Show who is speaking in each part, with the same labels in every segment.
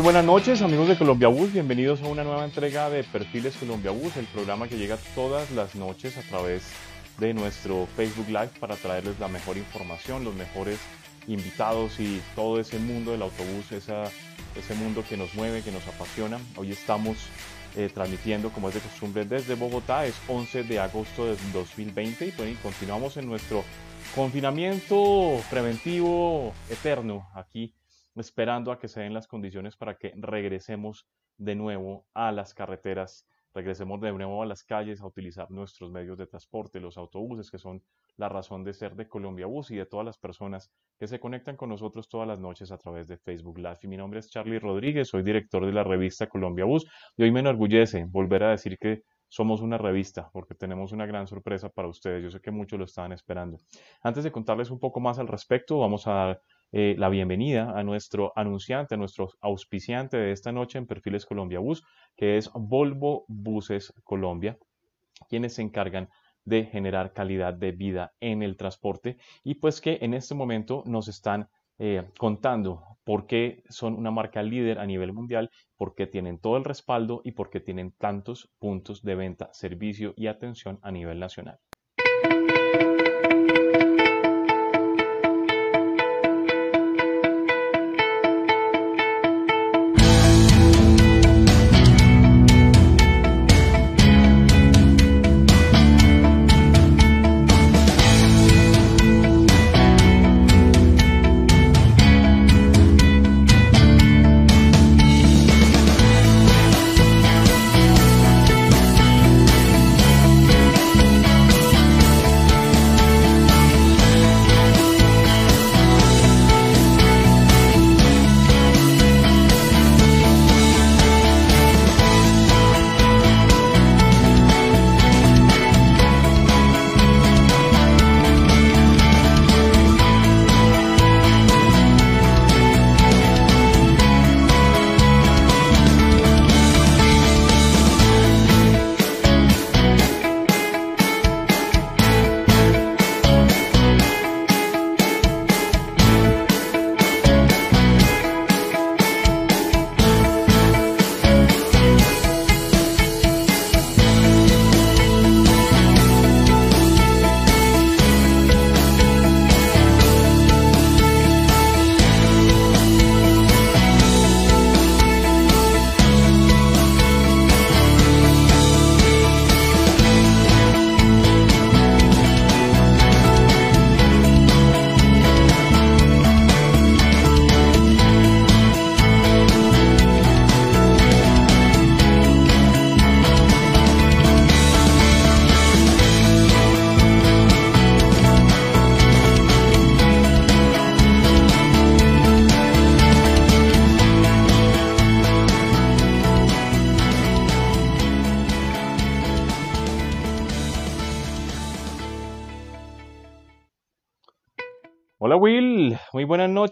Speaker 1: noches amigos de Colombia Bus, bienvenidos a una nueva entrega de Perfiles Colombia Bus, el programa que llega todas las noches a través de nuestro Facebook Live para traerles la mejor información, los mejores invitados y todo ese mundo del autobús, ese mundo que nos mueve, que nos apasiona. Hoy estamos eh, transmitiendo como es de costumbre desde Bogotá, es 11 de agosto de 2020 y continuamos en nuestro confinamiento preventivo eterno aquí esperando a que se den las condiciones para que regresemos de nuevo a las carreteras, regresemos de nuevo a las calles a utilizar nuestros medios de transporte, los autobuses, que son la razón de ser de Colombia Bus y de todas las personas que se conectan con nosotros todas las noches a través de Facebook Live. Y mi nombre es Charlie Rodríguez, soy director de la revista Colombia Bus y hoy me enorgullece volver a decir que somos una revista porque tenemos una gran sorpresa para ustedes. Yo sé que muchos lo estaban esperando. Antes de contarles un poco más al respecto, vamos a eh, la bienvenida a nuestro anunciante, a nuestro auspiciante de esta noche en Perfiles Colombia Bus, que es Volvo Buses Colombia, quienes se encargan de generar calidad de vida en el transporte y pues que en este momento nos están eh, contando por qué son una marca líder a nivel mundial, por qué tienen todo el respaldo y por qué tienen tantos puntos de venta, servicio y atención a nivel nacional.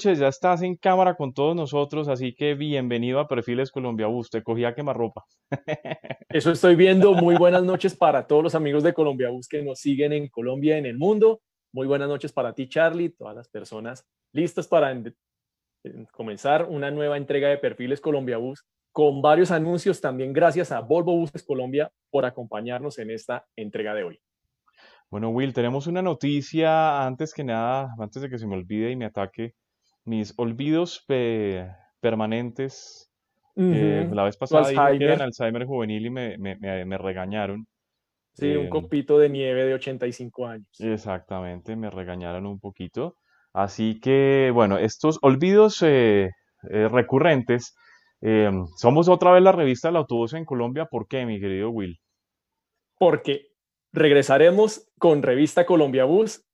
Speaker 1: Noches, ya estás en cámara con todos nosotros, así que bienvenido a Perfiles Colombia Bus, te cogí a quemarropa.
Speaker 2: Eso estoy viendo, muy buenas noches para todos los amigos de Colombia Bus que nos siguen en Colombia, en el mundo, muy buenas noches para ti Charlie, todas las personas listas para comenzar una nueva entrega de Perfiles Colombia Bus con varios anuncios, también gracias a Volvo Buses Colombia por acompañarnos en esta entrega de hoy.
Speaker 1: Bueno, Will, tenemos una noticia antes que nada, antes de que se me olvide y me ataque mis olvidos permanentes. Eh, la vez pasada dije que eran Alzheimer juvenil y me, me, me, regañaron.
Speaker 2: Sí, un eh, copito de nieve de 85 años.
Speaker 1: Exactamente, me regañaron un poquito. Así que, bueno, estos olvidos eh, recurrentes. somos otra vez la revista del autobús en Colombia. ¿Por qué, mi querido Will?
Speaker 2: Porque Regresaremos con Revista Colombia Bus.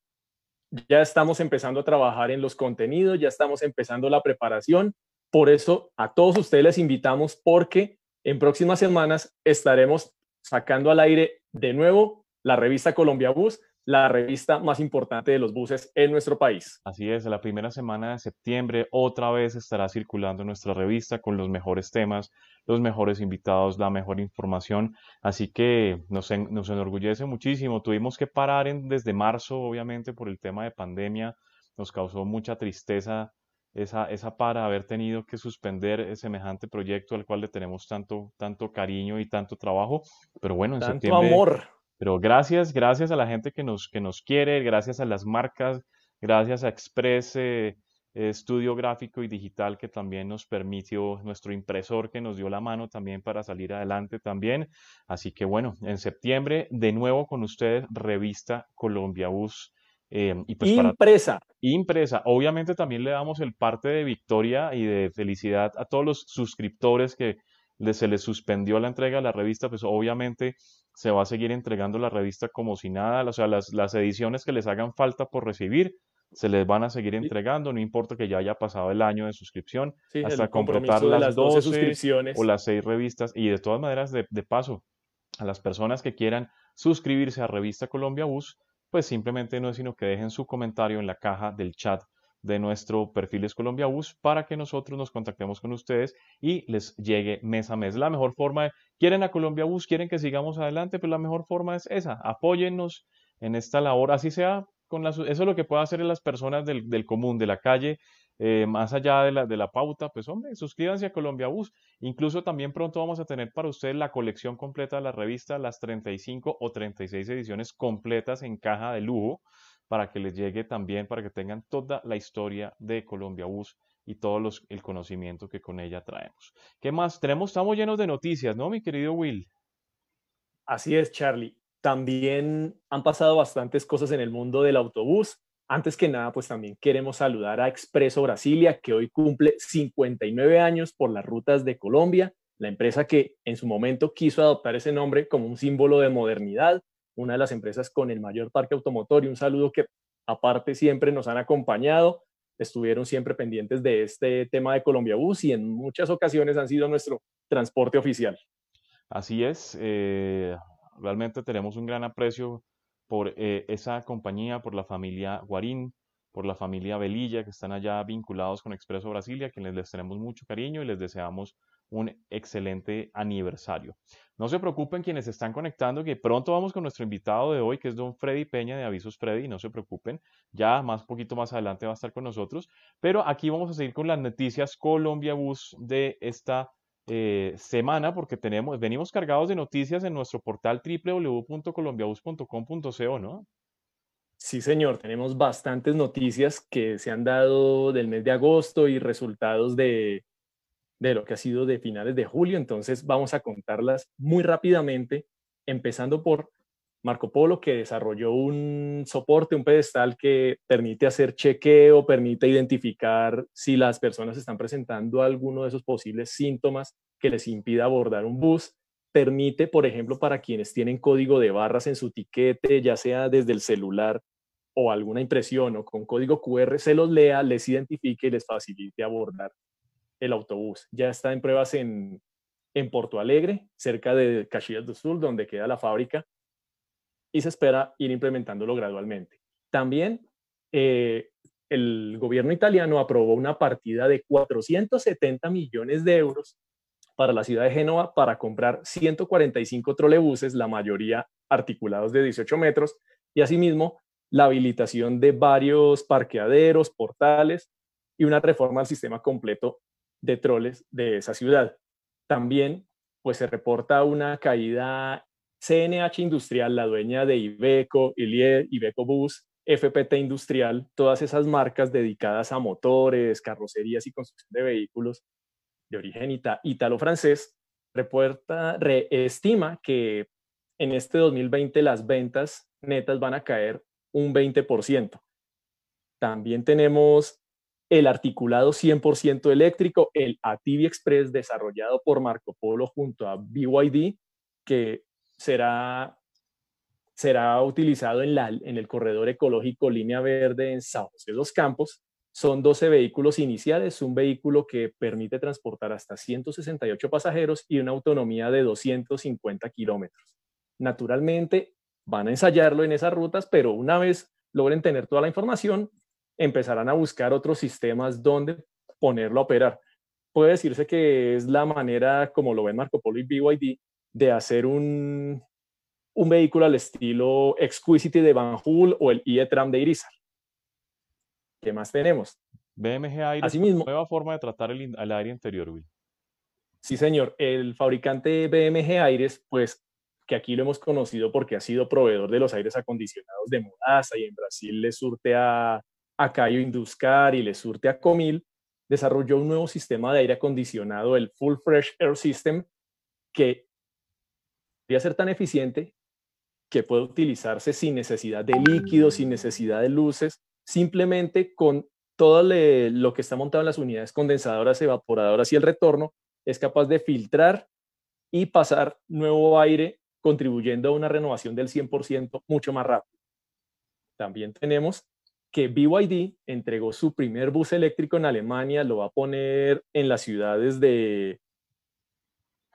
Speaker 2: Ya estamos empezando a trabajar en los contenidos, ya estamos empezando la preparación. Por eso a todos ustedes les invitamos porque en próximas semanas estaremos sacando al aire de nuevo la revista Colombia Bus la revista más importante de los buses en nuestro país.
Speaker 1: Así es, la primera semana de septiembre otra vez estará circulando nuestra revista con los mejores temas, los mejores invitados, la mejor información. Así que nos, nos enorgullece muchísimo. Tuvimos que parar en, desde marzo, obviamente, por el tema de pandemia. Nos causó mucha tristeza esa, esa para haber tenido que suspender semejante proyecto al cual le tenemos tanto, tanto cariño y tanto trabajo. Pero bueno, en
Speaker 2: tanto
Speaker 1: septiembre.
Speaker 2: amor.
Speaker 1: Pero gracias, gracias a la gente que nos, que nos quiere, gracias a las marcas, gracias a Express eh, Estudio Gráfico y Digital que también nos permitió, nuestro impresor que nos dio la mano también para salir adelante también. Así que bueno, en septiembre de nuevo con ustedes, revista Colombia Bus
Speaker 2: Em, y pues impresa.
Speaker 1: impresa. Obviamente también le damos el parte de victoria y de felicidad a todos los suscriptores que se les suspendió la entrega de la revista, pues obviamente se va a seguir entregando la revista como si nada, o sea, las, las ediciones que les hagan falta por recibir, se les van a seguir entregando, no importa que ya haya pasado el año de suscripción, hasta completar las, 12, suscripciones o las 6 revistas. Y de todas maneras, de, de paso, a las personas que quieran suscribirse a Revista Colombia Bus, pues simplemente no es sino que dejen su comentario en la caja del chat de nuestro Perfiles Colombia Bus para que nosotros nos contactemos con ustedes y les llegue mes a mes. La mejor forma de, quieren a Colombia Bus, quieren que sigamos adelante, pues la mejor forma es esa, apóyennos en esta labor, así sea con eso es lo que pueden hacer las personas del, del común, de la calle, eh, más allá de la, de la pauta, pues hombre, suscríbanse a Colombia Bus. Incluso también pronto vamos a tener para ustedes la colección completa de la revista, las 35 o 36 ediciones completas en caja de lujo, para que les llegue también, para que tengan toda la historia de Colombia Bus y todo los, el conocimiento que con ella traemos. ¿Qué más? Tenemos, estamos llenos de noticias, ¿no, mi querido Will?
Speaker 2: Así es, Charlie. También han pasado bastantes cosas en el mundo del autobús. Antes que nada, pues también queremos saludar a Expreso Brasilia, que hoy cumple 59 años por las rutas de Colombia, la empresa que en su momento quiso adoptar ese nombre como un símbolo de modernidad, una de las empresas con el mayor parque automotor y un saludo que aparte siempre nos han acompañado, estuvieron siempre pendientes de este tema de Colombia Bus y en muchas ocasiones han sido nuestro transporte oficial.
Speaker 1: Así es, eh, realmente tenemos un gran aprecio por eh, esa compañía, por la familia Guarín, por la familia Velilla, que están allá vinculados con Expreso Brasilia, a quienes les tenemos mucho cariño y les deseamos un excelente aniversario. No se preocupen quienes están conectando, que pronto vamos con nuestro invitado de hoy, que es don Freddy Peña de Avisos Freddy, no se preocupen, ya más poquito más adelante va a estar con nosotros, pero aquí vamos a seguir con las noticias Colombia Bus de esta eh, semana porque tenemos, venimos cargados de noticias en nuestro portal www.colombiabus.com.co, ¿no?
Speaker 2: Sí, señor, tenemos bastantes noticias que se han dado del mes de agosto y resultados de, de lo que ha sido de finales de julio, entonces vamos a contarlas muy rápidamente, empezando por Marco Polo, que desarrolló un soporte, un pedestal que permite hacer chequeo, permite identificar si las personas están presentando alguno de esos posibles síntomas que les impida abordar un bus. Permite, por ejemplo, para quienes tienen código de barras en su tiquete, ya sea desde el celular o alguna impresión o con código QR, se los lea, les identifique y les facilite abordar el autobús. Ya está en pruebas en, en Porto Alegre, cerca de Caxias do Sul, donde queda la fábrica y se espera ir implementándolo gradualmente. También eh, el gobierno italiano aprobó una partida de 470 millones de euros para la ciudad de Génova para comprar 145 trolebuses, la mayoría articulados de 18 metros, y asimismo la habilitación de varios parqueaderos, portales y una reforma al sistema completo de troles de esa ciudad. También pues se reporta una caída CNH Industrial, la dueña de Ibeco, Ilier, Ibeco Bus, FPT Industrial, todas esas marcas dedicadas a motores, carrocerías y construcción de vehículos de origen ítalo-francés, reporta, reestima que en este 2020 las ventas netas van a caer un 20%. También tenemos el articulado 100% eléctrico, el Ativi Express, desarrollado por Marco Polo junto a BYD, que será, será utilizado en, la, en el corredor ecológico Línea Verde en San José los Campos. Son 12 vehículos iniciales, un vehículo que permite transportar hasta 168 pasajeros y una autonomía de 250 kilómetros. Naturalmente, van a ensayarlo en esas rutas, pero una vez logren tener toda la información, empezarán a buscar otros sistemas donde ponerlo a operar. Puede decirse que es la manera, como lo ven Marco Polo y BYD, de hacer un, un vehículo al estilo Exquisite de Van Hool o el e-tram de Irizar. ¿Qué más tenemos?
Speaker 1: BMG Aires, Asimismo, nueva forma de tratar el, el aire interior, Will.
Speaker 2: Sí, señor. El fabricante BMG Aires, pues que aquí lo hemos conocido porque ha sido proveedor de los aires acondicionados de Modasa y en Brasil le surte a, a Induscar y le surte a Comil, desarrolló un nuevo sistema de aire acondicionado, el Full Fresh Air System, que podría ser tan eficiente que puede utilizarse sin necesidad de líquidos, sin necesidad de luces, simplemente con todo lo que está montado en las unidades condensadoras, evaporadoras y el retorno, es capaz de filtrar y pasar nuevo aire contribuyendo a una renovación del 100% mucho más rápido. También tenemos que BYD entregó su primer bus eléctrico en Alemania, lo va a poner en las ciudades de,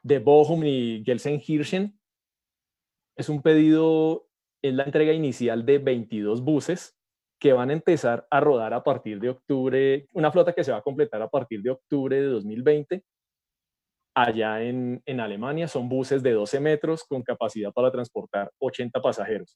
Speaker 2: de Bochum y Gelsenkirchen. Es un pedido, es la entrega inicial de 22 buses que van a empezar a rodar a partir de octubre, una flota que se va a completar a partir de octubre de 2020 allá en, Alemania. Son buses de 12 metros con capacidad para transportar 80 pasajeros.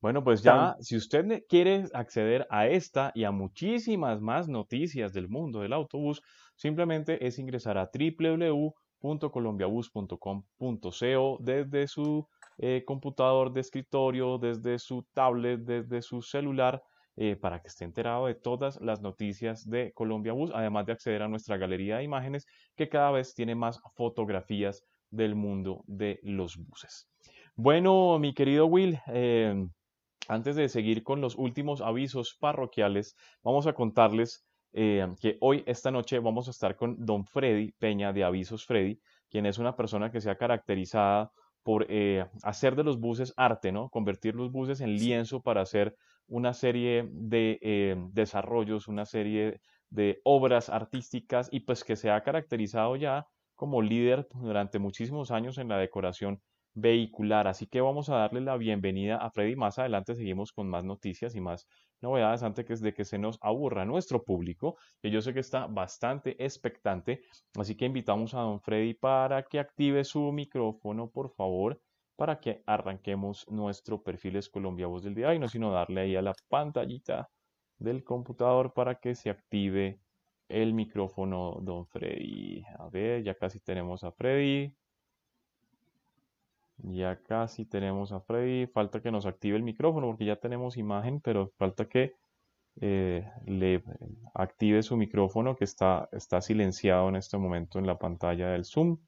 Speaker 1: Bueno, pues ya, si usted quiere acceder a esta y a muchísimas más noticias del mundo del autobús, simplemente es ingresar a www.colombiabus.com.co desde su eh, computador de escritorio, desde su tablet, desde su celular eh, para que esté enterado de todas las noticias de Colombia Bus, además de acceder a nuestra galería de imágenes que cada vez tiene más fotografías del mundo de los buses. Bueno, mi querido Will, eh, antes de seguir con los últimos avisos parroquiales, vamos a contarles eh, que hoy, esta noche, vamos a estar con don Freddy Peña de Avisos Freddy, quien es una persona que se ha caracterizado por hacer de los buses arte, ¿no? Convertir los buses en lienzo para hacer una serie de eh, desarrollos, una serie de obras artísticas y pues que se ha caracterizado ya como líder durante muchísimos años en la decoración vehicular. Así que vamos a darle la bienvenida a Freddy. Más adelante seguimos con más noticias y más novedades antes de que se nos aburra nuestro público, que yo sé que está bastante expectante. Así que invitamos a don Freddy para que active su micrófono, por favor para que arranquemos nuestro perfiles Colombia Voz del día y no sino darle ahí a la pantallita del computador para que se active el micrófono don Freddy. A ver, ya casi tenemos a Freddy. Ya casi tenemos a Freddy. Falta que nos active el micrófono porque ya tenemos imagen, pero falta que eh, le active su micrófono que está, está silenciado en este momento en la pantalla del Zoom.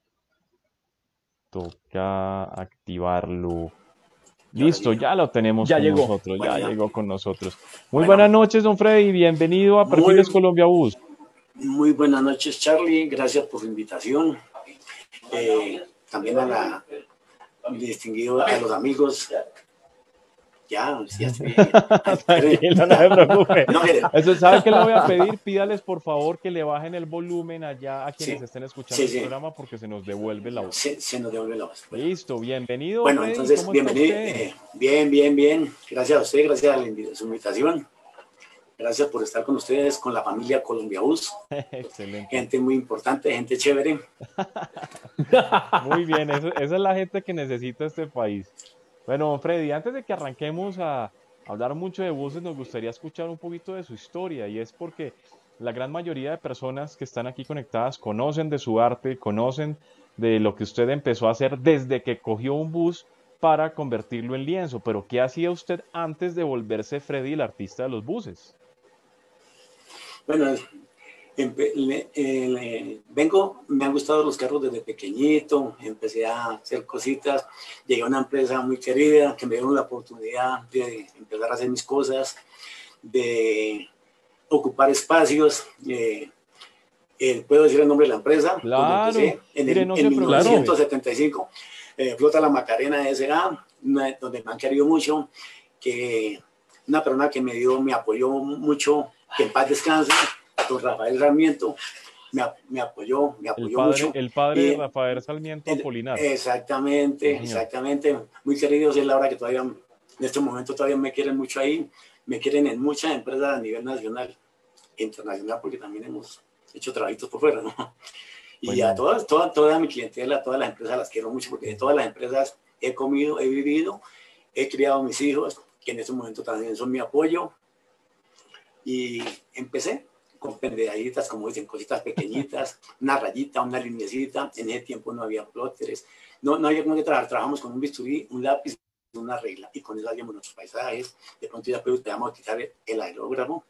Speaker 1: Toca activarlo. Listo, ya lo tenemos
Speaker 2: ya con
Speaker 1: nosotros, ya llegó con nosotros. Muy buenas noches, don Freddy, bienvenido a Perfiles Colombia Bus.
Speaker 3: Muy buenas noches, Charlie, gracias por la invitación. Eh, también a la distinguido a los amigos ya, ya estoy.
Speaker 1: Tranquilo, no se preocupe. Eso, ¿Sabe qué le voy a pedir? Pídales por favor que le bajen el volumen allá a quienes estén escuchando el programa porque se nos devuelve la voz.
Speaker 3: Se, nos devuelve la voz.
Speaker 1: Listo, bienvenido.
Speaker 3: Bueno, entonces, bienvenido. Eh, bien, bien, bien. Gracias a usted, gracias a su invitación. Gracias por estar con ustedes, con la familia Colombia Bus. Excelente. Gente muy importante, gente chévere.
Speaker 1: muy bien, esa es la gente que necesita este país. Bueno, Freddy, antes de que arranquemos a hablar mucho de buses, nos gustaría escuchar un poquito de su historia y es porque la gran mayoría de personas que están aquí conectadas conocen de su arte, conocen de lo que usted empezó a hacer desde que cogió un bus para convertirlo en lienzo, pero ¿qué hacía usted antes de volverse Freddy el artista de los buses?
Speaker 3: Bueno, vengo, me han gustado los carros desde pequeñito, empecé a hacer cositas, llegué a una empresa muy querida que me dio la oportunidad de empezar a hacer mis cosas, de ocupar espacios. Eh, eh, ¿Puedo decir el nombre de la empresa?
Speaker 1: Claro,
Speaker 3: en, el, en 1975, eh, Flota La Macarena S.A., donde me han querido mucho, que una persona que me dio, me apoyó mucho, que en paz descanse, Rafael Sarmiento me, me apoyó, me apoyó
Speaker 1: el padre,
Speaker 3: mucho.
Speaker 1: El padre de Rafael Sarmiento Apolinar.
Speaker 3: Exactamente, exactamente. Muy queridos, es la hora que todavía, en este momento todavía me quieren mucho ahí, me quieren en muchas empresas a nivel nacional internacional, porque también hemos hecho trabajitos por fuera, ¿no? Y a todas, toda, toda mi clientela, todas las empresas las quiero mucho, porque de todas las empresas he comido, he vivido, he criado a mis hijos, que en este momento también son mi apoyo. Y empecé, con pendejaditas, como dicen, cositas pequeñitas, una rayita, una linecita. En ese tiempo no había plóteres, no, no había como que trabajar. Trabajamos con un bisturí, un lápiz, una regla, y con eso hacíamos nuestros paisajes. De pronto ya pues, a utilizar el aerógrafo.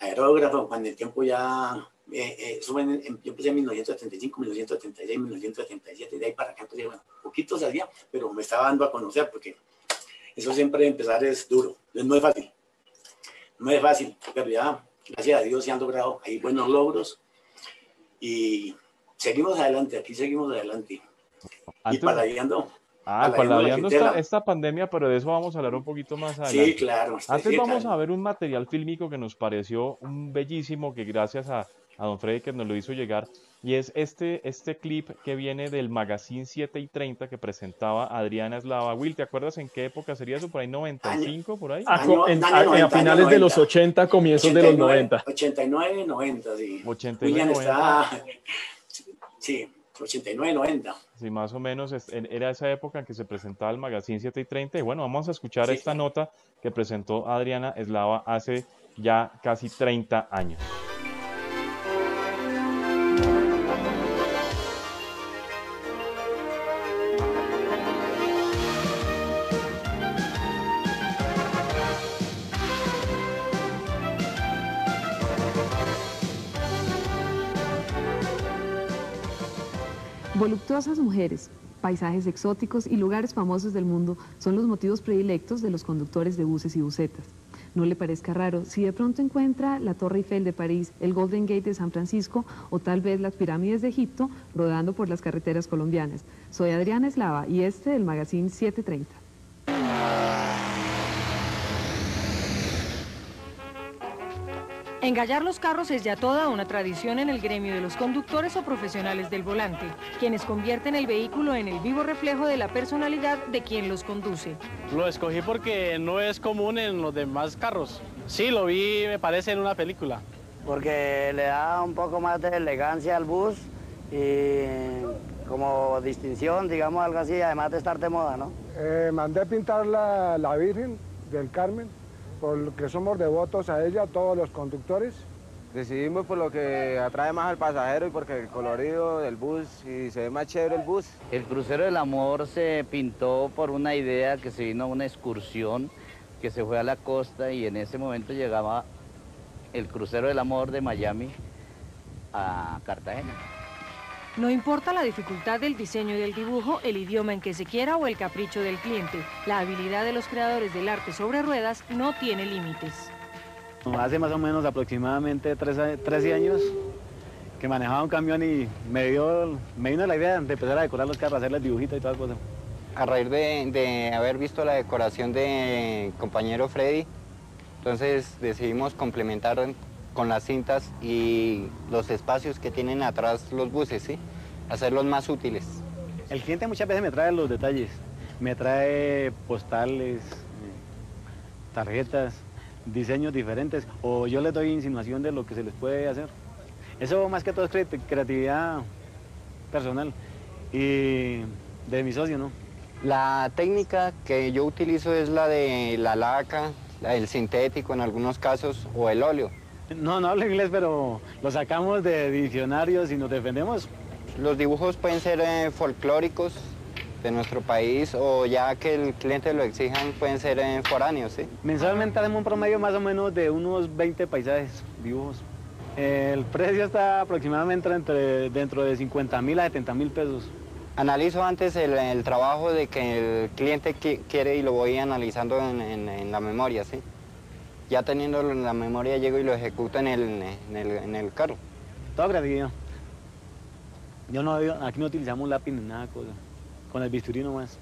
Speaker 3: Aerógrafo, cuando el tiempo ya eh, eh, en, yo empecé en 1975, 1976, 1977, de ahí para acá, entonces, bueno, poquito salía, pero me estaba dando a conocer porque eso siempre empezar es duro, no es fácil, no es fácil, pero ya, gracias a Dios, se han logrado ahí buenos logros y seguimos adelante, aquí seguimos adelante. y paladeando.
Speaker 1: Ah, paladeando esta, esta, pandemia, pero de eso vamos a hablar un poquito más adelante.
Speaker 3: Sí, claro.
Speaker 1: Antes vamos a ver un material fílmico que nos pareció un bellísimo, que gracias a a don Freddy que nos lo hizo llegar, y es este, este clip que viene del Magazine 7 y 30 que presentaba Adriana Eslava. Will, ¿te acuerdas en qué época sería eso? ¿Por ahí 95, por ahí?
Speaker 2: a, finales de los 80, comienzos de los 90.
Speaker 3: 89, 90, sí.
Speaker 1: 89, 90.
Speaker 3: Sí, 89, 90.
Speaker 1: Sí, más o menos era esa época en que se presentaba el Magazine 7 y 30. Y bueno, vamos a escuchar esta nota que presentó Adriana Eslava hace ya casi 30 años.
Speaker 4: Voluptuosas mujeres, paisajes exóticos y lugares famosos del mundo son los motivos predilectos de los conductores de buses y busetas. No le parezca raro si de pronto encuentra la Torre Eiffel de París, el Golden Gate de San Francisco o tal vez las pirámides de Egipto rodando por las carreteras colombianas. Soy Adriana Eslava y este del Magazine 730.
Speaker 5: Engallar los carros es ya toda una tradición en el gremio de los conductores o profesionales del volante, quienes convierten el vehículo en el vivo reflejo de la personalidad de quien los conduce.
Speaker 6: Lo escogí porque no es común en los demás carros. Sí, lo vi, me parece, en una película.
Speaker 7: Porque le da un poco más de elegancia al bus y como distinción, digamos algo así, además de estar de moda, ¿no?
Speaker 8: Eh, mandé pintar la, la Virgen del Carmen porque somos devotos a ella, todos los conductores.
Speaker 9: Decidimos por lo que atrae más al pasajero y porque el colorido del bus y se ve más chévere el bus.
Speaker 10: El crucero del amor se pintó por una idea que se vino a una excursión que se fue a la costa y en ese momento llegaba el crucero del amor de Miami a Cartagena.
Speaker 5: No importa la dificultad del diseño y del dibujo, el idioma en que se quiera o el capricho del cliente, la habilidad de los creadores del arte sobre ruedas no tiene límites.
Speaker 6: Hace más o menos aproximadamente 13 años que manejaba un camión y me, dio, me vino la idea de empezar a decorar los carros, hacerles dibujitos y todas cosas.
Speaker 11: A raíz de, de haber visto la decoración de compañero Freddy, entonces decidimos complementar con las cintas y los espacios que tienen atrás los buses, ¿sí? Hacerlos más útiles.
Speaker 6: El cliente muchas veces me trae los detalles, me trae postales, tarjetas, diseños diferentes, o yo les doy insinuación de lo que se les puede hacer. Eso más que todo es creatividad personal y de mi socio, ¿no?
Speaker 11: La técnica que yo utilizo es la de la laca, la del sintético en algunos casos, o el óleo.
Speaker 6: No, no hablo inglés, pero lo sacamos de diccionarios y nos defendemos.
Speaker 11: Los dibujos pueden ser eh, folclóricos de nuestro país o ya que el cliente lo exijan pueden ser eh, foráneos, ¿sí?
Speaker 6: Mensualmente hacemos un promedio más o menos de unos 20 paisajes, dibujos. El precio está aproximadamente entre, dentro de 50 mil a 70 mil pesos.
Speaker 11: Analizo antes el, trabajo de que el cliente quiere y lo voy analizando en, en la memoria, ¿sí? Ya teniéndolo en la memoria llego y lo ejecuto en el, en el, carro.
Speaker 6: Todo gratuito. Yo no, aquí no utilizamos lápiz ni nada, cosa. con el bisturí nomás.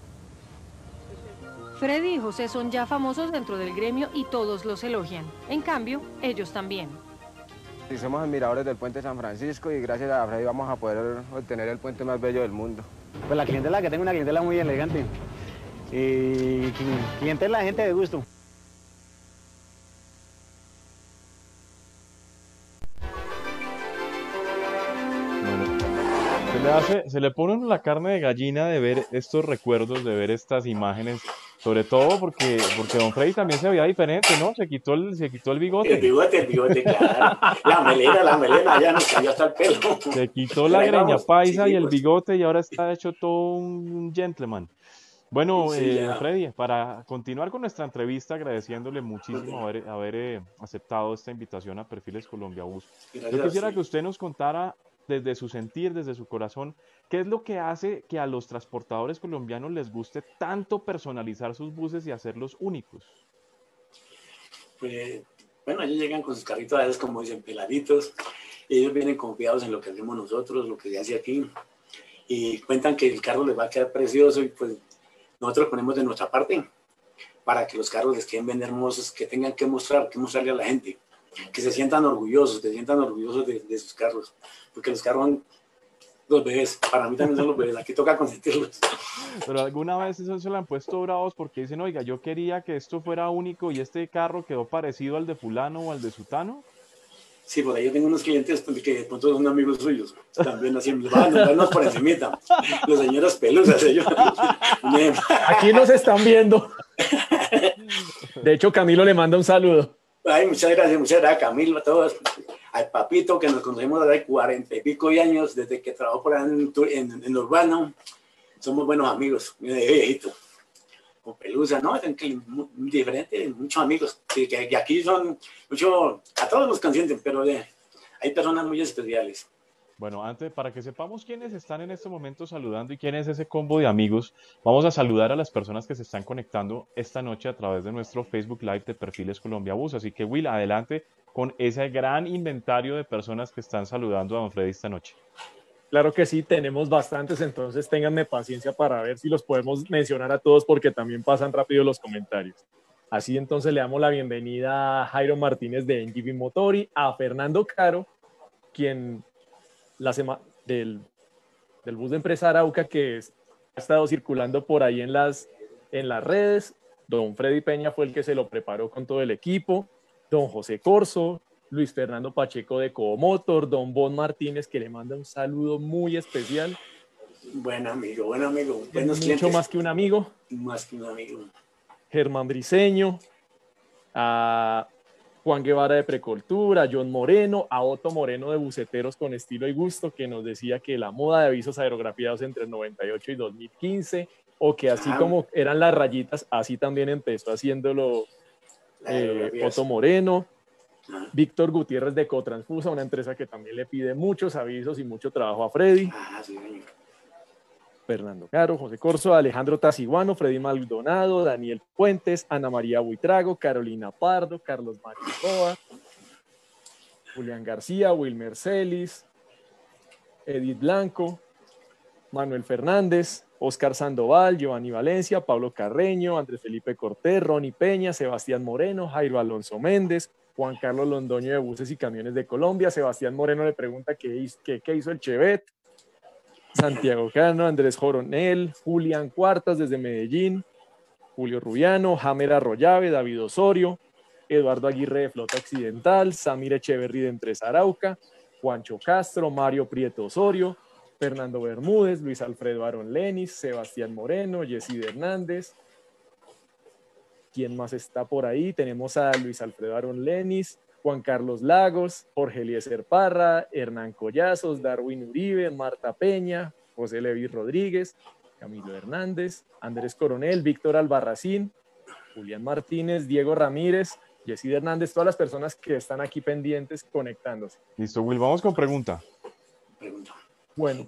Speaker 5: Freddy y José son ya famosos dentro del gremio y todos los elogian. En cambio, ellos también.
Speaker 9: somos admiradores del puente San Francisco y gracias a Freddy vamos a poder obtener el puente más bello del mundo.
Speaker 6: Pues la clientela que tengo una clientela muy elegante. Y clientela gente de gusto.
Speaker 1: Le, hace, se le pone la carne de gallina de ver estos recuerdos, de ver estas imágenes Sobre todo porque, porque Don Freddy también se veía diferente, ¿no? Se quitó el, se quitó el bigote.
Speaker 3: El bigote, el bigote, claro. La melena, la melena, ya nos cayó hasta el pelo.
Speaker 1: Se quitó la greña paisa y el bigote y ahora está hecho todo un gentleman. Bueno, eh, Freddy, para continuar con nuestra entrevista, agradeciéndole muchísimo haber, haber eh, aceptado esta invitación a Perfiles Colombia Bus. Yo quisiera que usted nos contara desde su sentir, desde su corazón, qué es lo que hace que a los transportadores colombianos les guste tanto personalizar sus buses y hacerlos únicos.
Speaker 3: Pues, bueno, ellos llegan con sus carritos a veces, como dicen, peladitos. Ellos vienen confiados en lo que hacemos nosotros, lo que se hace aquí. Y cuentan que el carro les va a quedar precioso y pues nosotros ponemos de nuestra parte para que los carros les queden bien hermosos, que tengan que mostrar, que mostrarle a la gente, que se sientan orgullosos, que se sientan orgullosos de, sus carros, porque los carros son los bebés, para mí también son los bebés, aquí toca consentirlos.
Speaker 1: Pero alguna vez eso se lo han puesto bravos porque dicen, oiga, yo quería que esto fuera único y este carro quedó parecido al de fulano o al de sutano.
Speaker 3: Sí, por ahí yo tengo unos clientes que de pronto son amigos suyos. También así, van a por encimita. Los señores pelusas, ellos.
Speaker 2: Aquí nos están viendo. De hecho, Camilo le manda un saludo.
Speaker 3: Ay, muchas gracias, muchas gracias, Camilo, a todos. Al papito, que nos conocemos desde cuarenta y pico años, desde que trabajó por en, en, Urbano. Somos buenos amigos, viejito pelusa, ¿no? diferente, muchos amigos, que, aquí son mucho, a todos los consienten, pero hay personas muy especiales.
Speaker 1: Bueno, antes, para que sepamos quiénes están en este momento saludando y quién es ese combo de amigos, vamos a saludar a las personas que se están conectando esta noche a través de nuestro Facebook Live de Perfiles Colombia Bus. Así que, Will, adelante con ese gran inventario de personas que están saludando a Don Freddy esta noche.
Speaker 2: Claro que sí, tenemos bastantes, entonces ténganme paciencia para ver si los podemos mencionar a todos porque también pasan rápido los comentarios. Así entonces le damos la bienvenida a Jairo Martínez de NGV Motori, a Fernando Caro, quien la semana del, del bus de empresa Arauca que ha estado circulando por ahí en las, en las redes. Don Freddy Peña fue el que se lo preparó con todo el equipo. Don José Corso, Luis Fernando Pacheco de Comotor, Don Bon Martínez, que le manda un saludo muy especial.
Speaker 3: Buen amigo, buen amigo.
Speaker 2: Buenos Mucho más que un amigo.
Speaker 3: Más que un amigo.
Speaker 2: Germán Briseño, a Juan Guevara de Precultura, a John Moreno, a Otto Moreno de Buceteros con estilo y gusto, que nos decía que la moda de avisos aerografiados entre el 98 y 2015, o que así como eran las rayitas, así también empezó haciéndolo eh, Otto Moreno. Víctor Gutiérrez de Cotransfusa, una empresa que también le pide muchos avisos y mucho trabajo a Freddy.
Speaker 3: Ah,
Speaker 2: Fernando Caro, José Corso, Alejandro Taciguano, Freddy Maldonado, Daniel Puentes, Ana María Buitrago, Carolina Pardo, Carlos Maricoa, Julián García, Wilmer Celis, Edith Blanco, Manuel Fernández, Oscar Sandoval, Giovanni Valencia, Pablo Carreño, Andrés Felipe Cortés, Ronnie Peña, Sebastián Moreno, Jairo Alonso Méndez, Juan Carlos Londoño de Buses y Camiones de Colombia. Sebastián Moreno le pregunta qué, hizo el Chevet. Santiago Cano, Andrés Joronel, Julián Cuartas desde Medellín, Julio Rubiano, Jamer Arroyave, David Osorio, Eduardo Aguirre de Flota Occidental, Samir Echeverri de Empresa Arauca, Juancho Castro, Mario Prieto Osorio, Fernando Bermúdez, Luis Alfredo Aaron Lenis, Sebastián Moreno, Jessy Hernández, ¿Quién más está por ahí? Tenemos a Luis Alfredo Aaron Lenis, Juan Carlos Lagos, Jorge Eliezer Parra, Hernán Collazos, Darwin Uribe, Marta Peña, José Levi Rodríguez, Camilo Hernández, Andrés Coronel, Víctor Albarracín, Julián Martínez, Diego Ramírez, Jessy Hernández, todas las personas que están aquí pendientes conectándose.
Speaker 1: Listo, Will, vamos con pregunta.
Speaker 2: Bueno,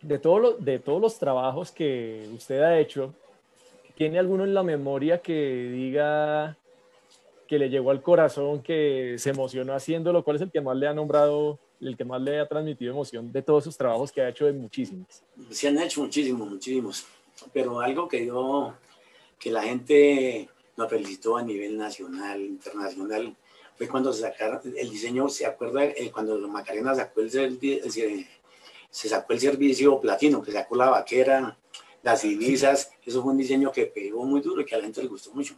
Speaker 2: de, todo de todos los trabajos que usted ha hecho, ¿Tiene alguno en la memoria que diga que le llegó al corazón, que se emocionó haciéndolo? ¿Cuál es el que más le ha nombrado, el que más le ha transmitido emoción de todos sus trabajos que ha hecho de muchísimos?
Speaker 3: Se han hecho muchísimos, muchísimos. Pero algo que yo, que la gente nos felicitó a nivel nacional, internacional, fue cuando se sacaron el diseño, ¿se acuerda? Eh, cuando Macarena sacó el, se sacó el servicio platino, que sacó la vaquera, las divisas, eso fue un diseño que pegó muy duro y que a la gente le gustó mucho.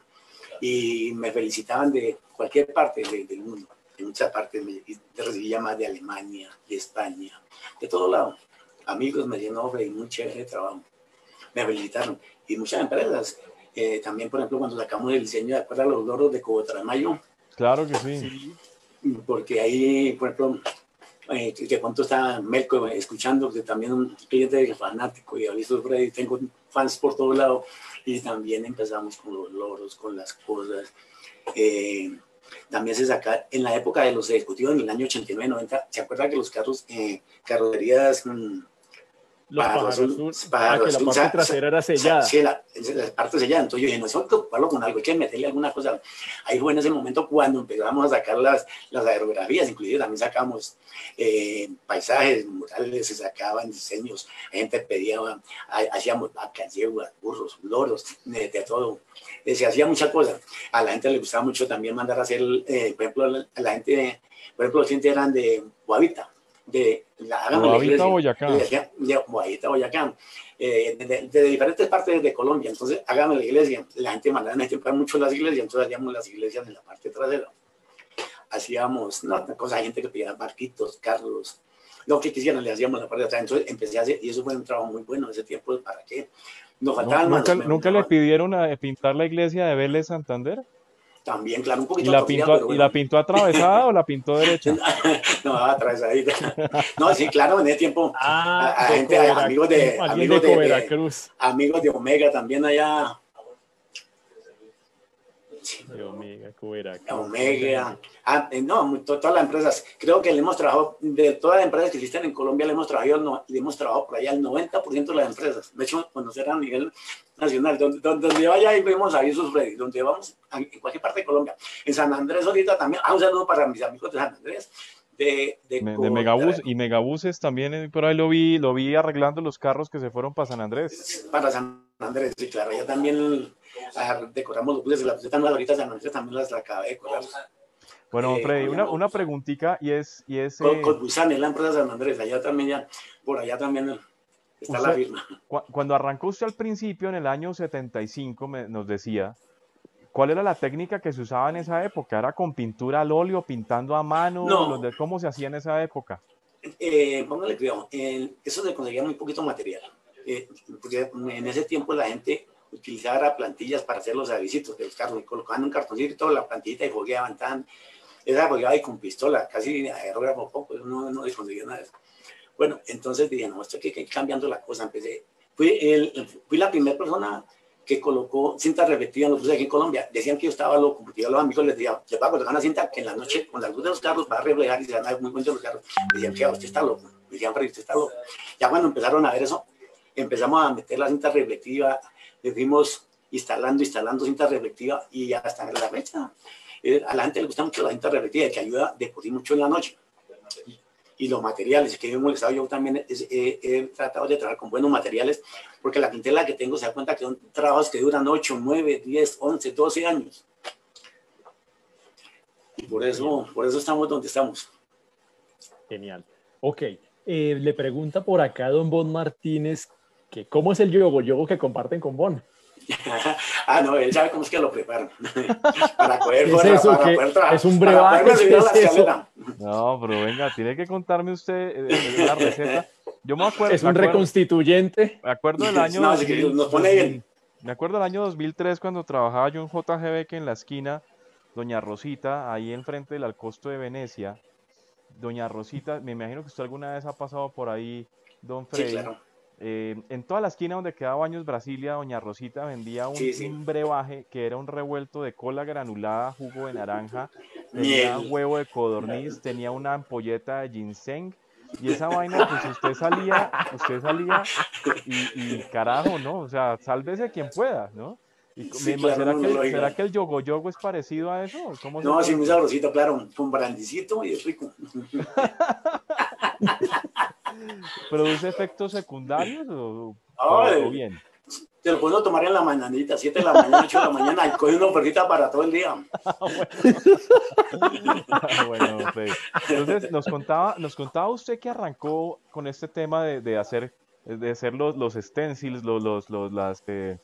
Speaker 3: Y me felicitaban de cualquier parte del mundo, de muchas partes, me recibí llamadas de Alemania, de España, de todo lado. Amigos me dijeron, y muy chévere trabajo. Me felicitaron. Y muchas empresas, Eh, también, por ejemplo, cuando sacamos el diseño de acuerdo a los loros de Cobotramayo.
Speaker 1: Claro que sí.
Speaker 3: Porque ahí, por ejemplo, eh, de cuánto está Melco escuchando, que también un cliente fanático y Freddy, tengo fans por todo lado y también empezamos con los loros, con las cosas. Eh, también se saca, en la época de los ejecutivos, en el año 89-90, ¿se acuerda que los carros, eh, carrocerías
Speaker 2: los pájaros azul, ah, que la parte trasera era sellada.
Speaker 3: Sí, la, la, parte sellada. Entonces yo dije, no, eso hay que ocuparlo con algo, hay que meterle alguna cosa. Ahí fue en ese momento cuando empezamos a sacar las, las aerografías, inclusive también sacamos eh, paisajes, murales, se sacaban diseños, la gente pedía, hacíamos vacas, yeguas, burros, loros, de, todo. Eh, se hacía mucha cosa. A la gente le gustaba mucho también mandar a hacer, eh, por ejemplo, a la gente, por ejemplo, los clientes eran de Guavita de la,
Speaker 1: Boavita, Boyacá.
Speaker 3: De, Boyacá. Eh, de, de, diferentes partes de Colombia. Entonces, hágame la iglesia. La gente mandaba a ejemplar mucho las iglesias, entonces hacíamos las iglesias en la parte trasera. Hacíamos, no, cosa, gente que pedía barquitos, carros, lo que quisieran, le hacíamos la parte de atrás. Entonces empecé a hacer, y eso fue un trabajo muy bueno ese tiempo, ¿para qué? Nos faltaban
Speaker 1: no, ¿Nunca, ¿nunca le pidieron a pintar la iglesia de Vélez Santander?
Speaker 3: También, claro, un poquito.
Speaker 1: ¿Y la, pintó, ¿y la pintó atravesada o la pintó derecha?
Speaker 3: no, atravesadita. No, sí, claro, en ese tiempo, ah, a, gente, amigos de, amigos de, de, amigos de Omega también allá
Speaker 2: de Omega, Cubera.
Speaker 3: Omega. Ah, no, todas las empresas. Creo que le hemos trabajado, de todas las empresas que existen en Colombia, le hemos trabajado, le hemos trabajado por allá el 90% de las empresas. De hecho, conocer a nivel nacional. Donde, donde, vaya ahí vemos avisos ready. Donde vamos, en cualquier parte de Colombia. En San Andrés ahorita también. Ah, un saludo para mis amigos de San Andrés. De, de,
Speaker 1: de, Megabús y Megabuses también eh, por ahí lo vi lo vi arreglando los carros que se fueron para San Andrés
Speaker 3: para San Andrés sí claro ya también decoramos los buses de la buseta nueva ahorita San Andrés también las acabé de decorar.
Speaker 1: Bueno, eh, Freddy, una, una preguntita y es... Y es
Speaker 3: con, eh, Busan, en la empresa de San Andrés, allá también ya, por allá también está la firma.
Speaker 1: cuando arrancó usted al principio, en el año 75, me, nos decía, ¿cuál era la técnica que se usaba en esa época? ¿Era con pintura al óleo, pintando a mano?
Speaker 3: No.
Speaker 1: ¿Cómo se hacía en esa época?
Speaker 3: Eh, póngale cuidado, eso se conseguía muy poquito material. Eh, porque en ese tiempo la gente utilizar plantillas para hacer los avisitos de los carros y colocaban un cartoncito y toda la plantillita y fogueaban tan, esa fogueaba y con pistola, casi aerógrafo poco, no, no conseguía nada. Bueno, entonces dije, no, esto hay que ir cambiando la cosa, empecé, fui, el, fui la primera persona que colocó cinta repetida en los buses aquí en Colombia. Decían que yo estaba loco, porque yo a los amigos les decía, les voy a colocar una cinta que en la noche, con la luz de los carros, va a reflejar y se van a ver muy buenos los carros. Decían que usted está loco. Decían, pero usted está loco. Ya cuando empezaron a ver eso, empezamos a meter la cinta reflectiva, le fuimos instalando, instalando cinta reflectiva y hasta la fecha. Eh, a la gente le gusta mucho la cinta reflectiva, que ayuda de por mucho en la noche. Y los materiales, que he molestado yo también he tratado de trabajar con buenos materiales, porque la clientela que tengo se da cuenta que son trabajos que duran 8, 9, 10, 11, 12 años. Y por eso, por eso estamos donde estamos.
Speaker 2: Genial. Ok. Eh, le pregunta por acá don Bon Martínez que cómo es el yogo yogo que comparten con Bon.
Speaker 3: ah, no, él sabe cómo es que lo preparan. para poder,
Speaker 2: ¿Es eso, para que poder Es un brebaje.
Speaker 1: No, pero venga, tiene que contarme usted eh, eh, la receta. Yo me acuerdo.
Speaker 2: Es un reconstituyente.
Speaker 1: Me acuerdo del año.
Speaker 3: no, 2000, nos pone bien.
Speaker 1: Me acuerdo del año 2003 cuando trabajaba yo en JGB que en la esquina, Doña Rosita, ahí enfrente del Alcosto de Venecia. Doña Rosita, me imagino que usted alguna vez ha pasado por ahí, don Freddy. Sí, claro eh, en toda la esquina donde quedaba Baños Brasilia, Doña Rosita vendía un, brebaje que era un revuelto de cola granulada, jugo de naranja, tenía huevo de codorniz, tenía una ampolleta de ginseng. Y esa vaina, pues usted salía, usted salía y, carajo, ¿no? O sea, sálvese quien pueda, ¿no? Y, ¿será, que, ¿será, que, el yogo yogo es parecido a eso?
Speaker 3: no, sí, muy sabrosito, claro, con brandicito y es rico.
Speaker 1: ¿Produce efectos secundarios o, bien?
Speaker 3: Te lo puedo tomar en la mañanita, 7 de la mañana, 8 de la mañana, y coge una ofertita para todo el día.
Speaker 1: Ah, bueno. Ah, pues. Entonces, nos contaba, nos contaba usted que arrancó con este tema de, de hacer, de hacer los, los stencils, los, los, las, eh,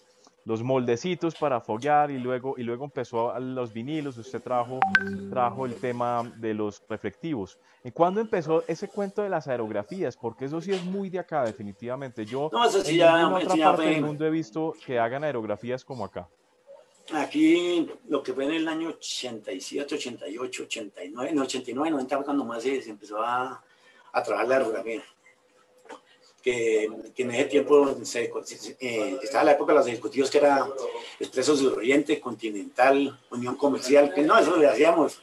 Speaker 1: los moldecitos para foguear y luego, y luego empezó a los vinilos, usted trajo, trajo el tema de los reflectivos. ¿Y cuándo empezó ese cuento de las aerografías? Porque eso sí es muy de acá, definitivamente. Yo
Speaker 3: no, eso sí
Speaker 1: en
Speaker 3: ya,
Speaker 1: otra parte del mundo he visto que hagan aerografías como acá.
Speaker 3: Aquí, lo que fue en el año 87, 88, 89, no, 89, 90, cuando más se, se empezó a, a trabajar la aerografía que, en ese tiempo se, eh, estaba la época de los ejecutivos que era Expresos del Oriente, Continental, Unión Comercial, que no, eso le hacíamos.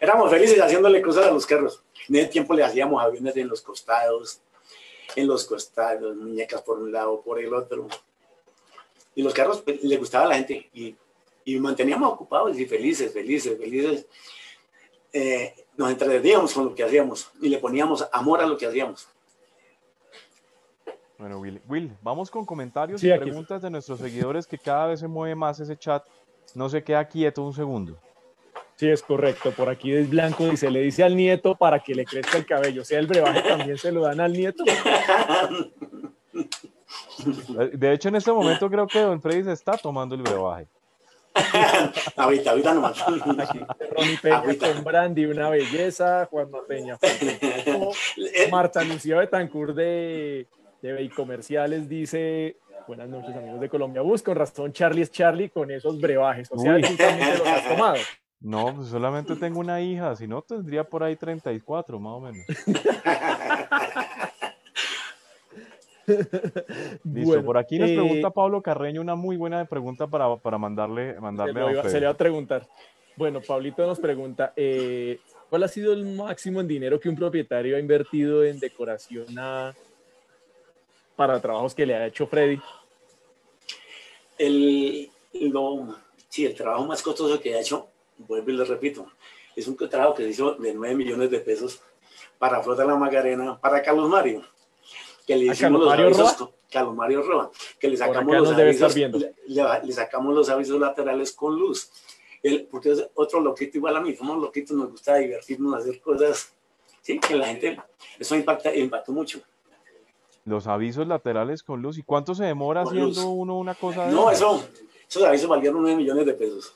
Speaker 3: Éramos felices haciéndole cosas a los carros. En ese tiempo le hacíamos aviones en los costados, en los costados, muñecas por un lado, por el otro. Y los carros pues, le gustaba a la gente y, y manteníamos ocupados y felices, felices, felices. Eh, nos entreteníamos con lo que hacíamos y le poníamos amor a lo que hacíamos.
Speaker 1: Bueno, Will, Will, vamos con comentarios y preguntas de nuestros seguidores que cada vez se mueve más ese chat. No se queda quieto un segundo.
Speaker 2: Sí, es correcto. Por aquí es blanco y se le dice al nieto para que le crezca el cabello. O sea, el brebaje también se lo dan al nieto.
Speaker 1: De hecho, en este momento creo que Don Freddy se está tomando el brebaje.
Speaker 3: ahorita, ahorita nomás.
Speaker 2: Aquí, Ronnie Peña con Brandy, una belleza. Juan Peña. Marta Lucía Betancourt de de comerciales dice, buenas noches amigos de Colombia Bus, con razón Charlie es Charlie con esos brebajes, o sea, tú también te los has tomado.
Speaker 1: No, pues solamente tengo una hija, si no tendría por ahí 34 más o menos. Listo, por aquí nos pregunta eh, Pablo Carreño una muy buena pregunta para, para mandarle, mandarle
Speaker 2: se, le va a preguntar. Bueno, Pablito nos pregunta, eh, ¿cuál ha sido el máximo en dinero que un propietario ha invertido en decoración a, para trabajos que le ha hecho Freddy?
Speaker 3: El, sí, el trabajo más costoso que ha hecho, vuelvo y le repito, es un trabajo que se hizo de 9 millones de pesos para Flota La Magarena, para Carlos Mario, que le hicimos los avisos, Carlos Mario Roa, que le sacamos, los avisos, le, sacamos los avisos laterales con luz. El, porque es otro loquito igual a mí, somos loquitos, nos gusta divertirnos, hacer cosas, sí, que la gente, eso impacta, impactó mucho.
Speaker 1: Los avisos laterales con luz. ¿Y cuánto se demora haciendo uno una cosa
Speaker 3: de No, eso, esos avisos valieron 9 millones de pesos.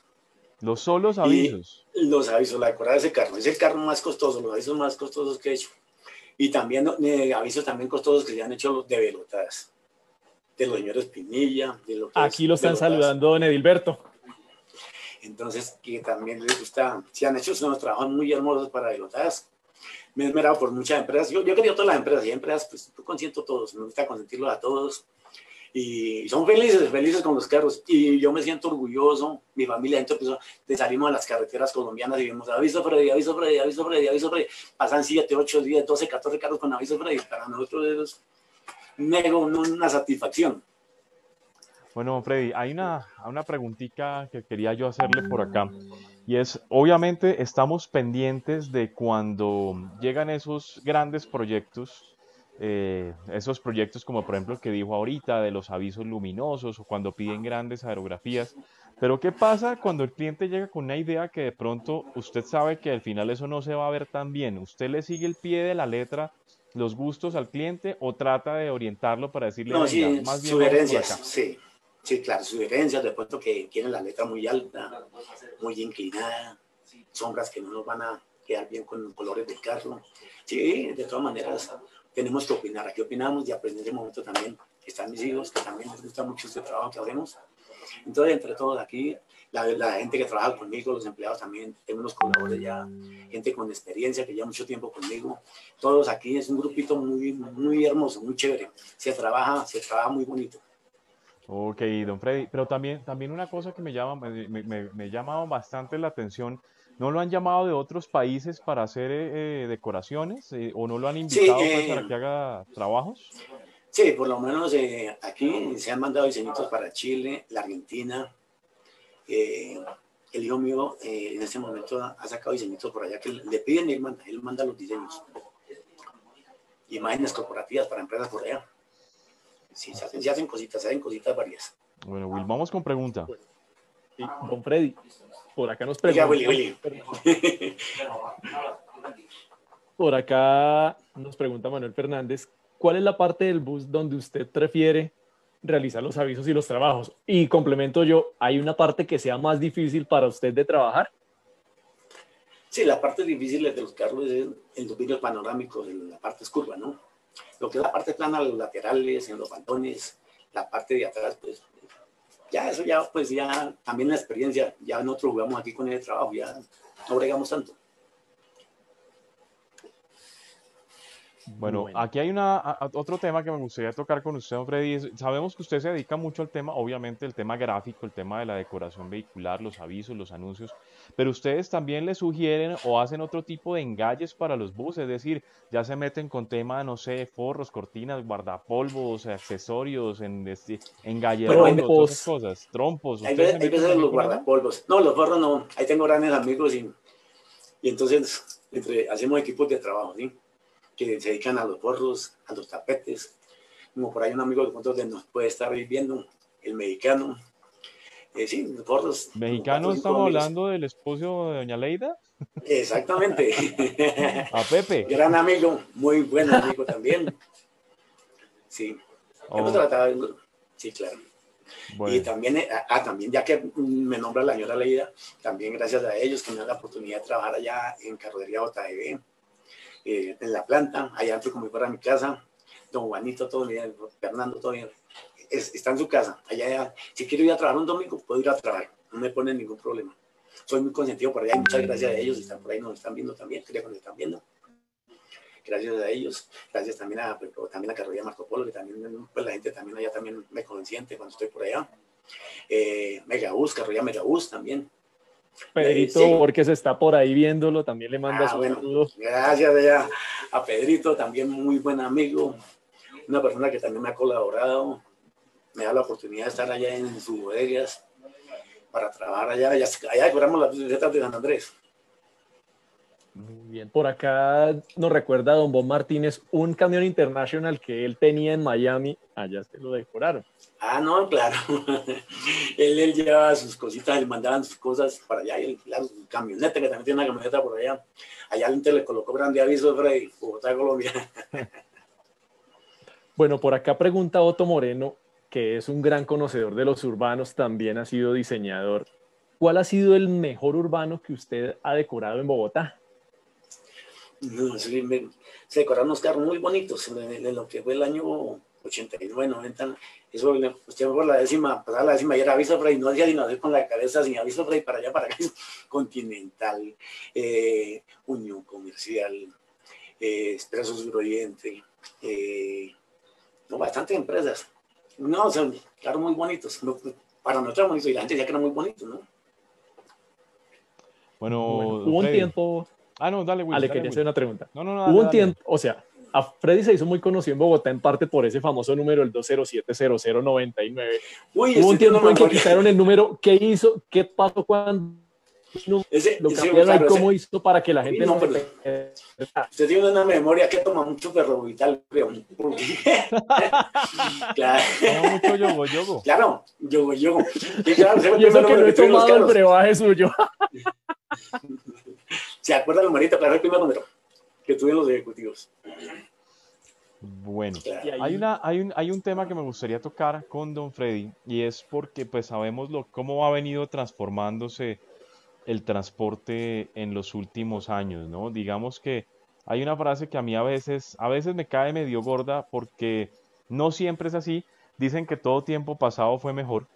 Speaker 1: Los solos avisos.
Speaker 3: los avisos, la decorada de ese carro. Es el carro más costoso, los avisos más costosos que he hecho. Y también eh, avisos también costosos que se han hecho los de velotadas. De los señores Pinilla. De lo
Speaker 2: Aquí lo están saludando, don Edilberto.
Speaker 3: Entonces, que también les gusta, se han hecho unos trabajos muy hermosos para velotadas me he esmerado por muchas empresas. Yo, yo querido todas las empresas y empresas, pues yo consiento todos, me gusta consentirlos a todos. Y son felices, felices con los carros. Y yo me siento orgulloso, mi familia, entonces de salimos a las carreteras colombianas y vimos aviso Freddy, aviso Freddy, aviso Freddy, aviso Freddy. Pasan 7, 8, 10, 12, 14 carros con aviso Freddy. Para nosotros es mega una satisfacción.
Speaker 1: Bueno, Freddy, hay una, una preguntita que quería yo hacerle por acá. Y es, obviamente, estamos pendientes de cuando llegan esos grandes proyectos, eh, esos proyectos como por ejemplo el que dijo ahorita de los avisos luminosos o cuando piden grandes aerografías. Pero ¿qué pasa cuando el cliente llega con una idea que de pronto usted sabe que al final eso no se va a ver tan bien? ¿Usted le sigue el pie de la letra, los gustos al cliente o trata de orientarlo para decirle
Speaker 3: no, sí, más bien sugerencias, sí. Sí, claro, sugerencias, de puesto que tienen la letra muy alta, muy inclinada, sombras que no nos van a quedar bien con los colores del carro. Sí, de todas maneras, tenemos que opinar. Aquí opinamos y aprender de momento también. Están mis hijos, que también les gusta mucho este trabajo que hacemos. Entonces, entre todos aquí, la, la, gente que trabaja conmigo, los empleados también, tengo unos colaboradores ya, gente con experiencia que lleva mucho tiempo conmigo. Todos aquí es un grupito muy, muy hermoso, muy chévere. Se trabaja, se trabaja muy bonito.
Speaker 1: Ok, don Freddy, pero también, también una cosa que me llama, me, me, me llama bastante la atención, ¿no lo han llamado de otros países para hacer eh, eh, decoraciones eh, o no lo han invitado pues, para que haga trabajos?
Speaker 3: Sí, por lo menos aquí se han mandado diseñitos para Chile, la Argentina. el hijo mío en este momento ha sacado diseñitos por allá que le piden y él manda, él manda los diseños. Imágenes corporativas para empresas por allá. Sí, se hacen, hacen cositas, se hacen cositas varias.
Speaker 1: Bueno, Will, vamos con pregunta.
Speaker 2: Sí, don Freddy, por acá nos pregunta. Por acá nos pregunta Manuel Fernández, ¿cuál es la parte del bus donde usted prefiere realizar los avisos y los trabajos. Y complemento yo, ¿hay una parte que sea más difícil para usted de trabajar?
Speaker 3: Sí, la parte difícil de los carros es en los vidrios panorámicos, en la parte curva, ¿no? Lo que es la parte plana, los laterales, en los baldones, la parte de atrás, pues ya eso ya, pues ya, también la experiencia, ya nosotros jugamos aquí con el trabajo, ya no bregamos tanto.
Speaker 1: Bueno, aquí hay una, otro tema que me gustaría tocar con usted, don Freddy. Sabemos que usted se dedica mucho al tema, obviamente el tema gráfico, el tema de la decoración vehicular, los avisos, los anuncios, pero ustedes también le sugieren o hacen otro tipo de engalles para los buses, es decir, ya se meten con tema, no sé, forros, cortinas, guardapolvos, accesorios, en, este, trompos, cosas, trompos.
Speaker 3: Hay veces, los guardapolvos. No, los forros no. Ahí tengo grandes amigos y, y entonces entre, hacemos equipos de trabajo, ¿sí? Que se dedican a los forros, a los tapetes. Como por ahí un amigo de nosotros nos puede estar viviendo, el mexicano. Eh, sí, los forros.
Speaker 1: ¿Mexicano estamos hablando del esposo de Doña Leida?
Speaker 3: Exactamente.
Speaker 1: a Pepe.
Speaker 3: Gran amigo, muy buen amigo también. Sí. Oh. sí, claro. Y también, eh, ah, también, ya que me nombra la señora Leida, también gracias a ellos que me dan la oportunidad de trabajar allá en Carrocería JDB eh, en la planta, allá entro como fuera mi casa, don Juanito todo bien, Fernando todo bien, está en su casa, allá, si quiero ir a trabajar un domingo, puedo ir a trabajar, no me pone ningún problema. Soy muy consentido por allá, muchas gracias a ellos, están por ahí, nos están viendo también, creo que nos están viendo. Gracias a ellos, gracias también a, pues, también a Carolina Marco Polo, que también, pues la gente también allá también me consiente cuando estoy por allá. Eh, Megabús, Carolina Megabús también,
Speaker 2: Pedrito porque se está por ahí viéndolo, también le manda ah,
Speaker 3: su Gracias a Pedrito, también muy buen amigo, una persona que también me ha colaborado, me da la oportunidad de estar allá en sus bodegas para trabajar allá. Allá, allá decoramos las bicicletas de San Andrés.
Speaker 2: Muy bien. Por acá nos recuerda don Bob Martínez un camión internacional que él tenía en Miami. Allá se lo decoraron.
Speaker 3: Ah, no, claro. él, él llevaba sus cositas, le mandaban sus cosas para allá. Y claro, su camioneta, que también tiene una camioneta por allá. Allá el le colocó grande aviso, Freddy, Bogotá, Colombia.
Speaker 2: bueno, por acá pregunta Otto Moreno, que es un gran conocedor de los urbanos, también ha sido diseñador. ¿Cuál ha sido el mejor urbano que usted ha decorado en Bogotá?
Speaker 3: Se decoraron unos carros muy bonitos en, lo que fue el año 89, 90. Eso, usted por la décima, pasaba la décima y era aviso y no hacía sino hacer con la cabeza sin aviso Frey para allá, para acá. Continental, eh, Unión Comercial, eh, Expreso Suroriente, eh, no, bastantes empresas. No, son carros muy bonitos. Para nosotros bonitos y la gente ya que eran muy bonitos, ¿no?
Speaker 2: Bueno, hubo un tiempo
Speaker 1: Ah, no, dale,
Speaker 2: Will. Ah, le quería hacer una pregunta.
Speaker 1: No, no,
Speaker 2: no. Hubo un tiempo, o sea, a Freddy se hizo muy conocido en Bogotá en parte por ese famoso número, el 2070099. Uy, Hubo un tiempo en que quitaron el número. ¿Qué hizo? ¿Qué pasó cuando ese, lo cambiaron cómo hizo para que la gente no, no
Speaker 3: Usted tiene una memoria que toma mucho perro vital, creo.
Speaker 1: claro. Toma mucho yogo, yogo.
Speaker 3: Claro, yogo, yogo. Y
Speaker 2: claro, Yo que no he tomado el brebaje suyo.
Speaker 3: ¿Se acuerdan, Marita? Claro, el primer número que tuvieron los ejecutivos.
Speaker 1: Bueno, hay, una, hay, un, hay un tema que me gustaría tocar con Don Freddy y es porque pues sabemos lo, cómo ha venido transformándose el transporte en los últimos años, ¿no? Digamos que hay una frase que a mí a veces, a veces me cae medio gorda porque no siempre es así. Dicen que todo tiempo pasado fue mejor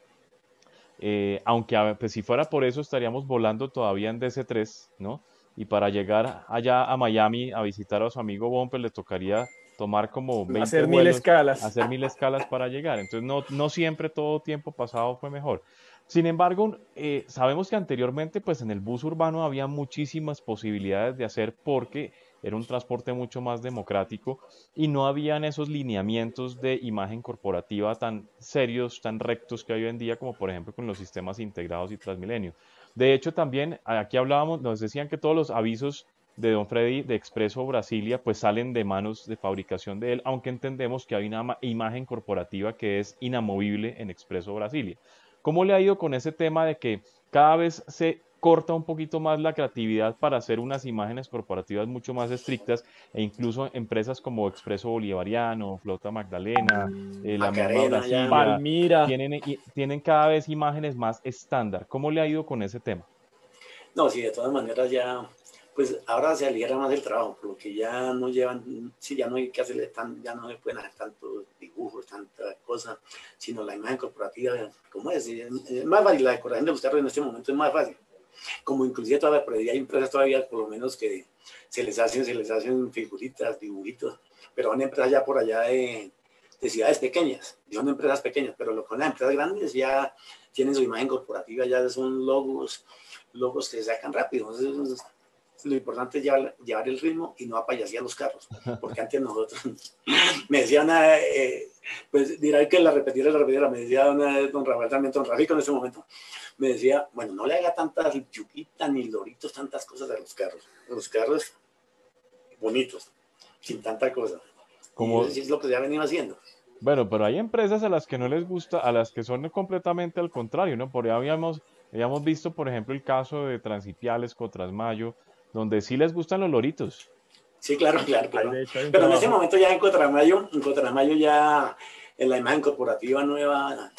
Speaker 1: eh, aunque pues, si fuera por eso estaríamos volando todavía en DC-3, ¿no? Y para llegar allá a Miami a visitar a su amigo Bumper le tocaría tomar como 20
Speaker 2: hacer mil escalas.
Speaker 1: Hacer mil escalas para llegar. Entonces no, no siempre todo tiempo pasado fue mejor. Sin embargo, eh, sabemos que anteriormente pues en el bus urbano había muchísimas posibilidades de hacer porque era un transporte mucho más democrático y no habían esos lineamientos de imagen corporativa tan serios, tan rectos que hay hoy en día, como por ejemplo con los sistemas integrados y Transmilenio. De hecho, también aquí hablábamos, nos decían que todos los avisos de Don Freddy de Expreso Brasilia pues salen de manos de fabricación de él, aunque entendemos que hay una imagen corporativa que es inamovible en Expreso Brasilia. ¿Cómo le ha ido con ese tema de que cada vez se corta un poquito más la creatividad para hacer unas imágenes corporativas mucho más estrictas e incluso empresas como Expreso Bolivariano, Flota Magdalena, eh, la misma
Speaker 2: Palmira,
Speaker 1: tienen, tienen cada vez imágenes más estándar. ¿Cómo le ha ido con ese tema?
Speaker 3: No, sí, de todas maneras ya, pues ahora se aliera más el trabajo, porque ya no llevan, sí, ya no hay que hacerle tan, ya no se pueden hacer tantos dibujos, tantas cosas, sino la imagen corporativa, como es, es más fácil, la decoración de los carros en este momento es más fácil como inclusive todavía, pero hay empresas todavía por lo menos que se les hacen, se les hacen figuritas, dibujitos, pero son empresas ya por allá de, de ciudades pequeñas, son empresas pequeñas, pero lo con las empresas grandes ya tienen su imagen corporativa, ya son logos, logos que se sacan rápido. Entonces, lo importante es llevar, llevar, el ritmo y no apayasear los carros, porque antes nosotros, me decía una, eh, pues dirá que la repetiera, la repetiera, me decía una don Rafael también, don Rafico en ese momento, me decía, bueno, no le haga tantas yuquitas ni loritos, tantas cosas a los carros. Los carros bonitos, sin tanta cosa. Como, es lo que ya venía haciendo.
Speaker 1: Bueno, pero hay empresas a las que no les gusta, a las que son completamente al contrario, ¿no? Por ahí habíamos, habíamos visto, por ejemplo, el caso de Transipiales, Cotrasmayo, donde sí les gustan los loritos.
Speaker 3: Sí, claro, claro, claro. Pero en ese momento ya en Cotrasmayo, en Cotrasmayo ya en la imagen corporativa nueva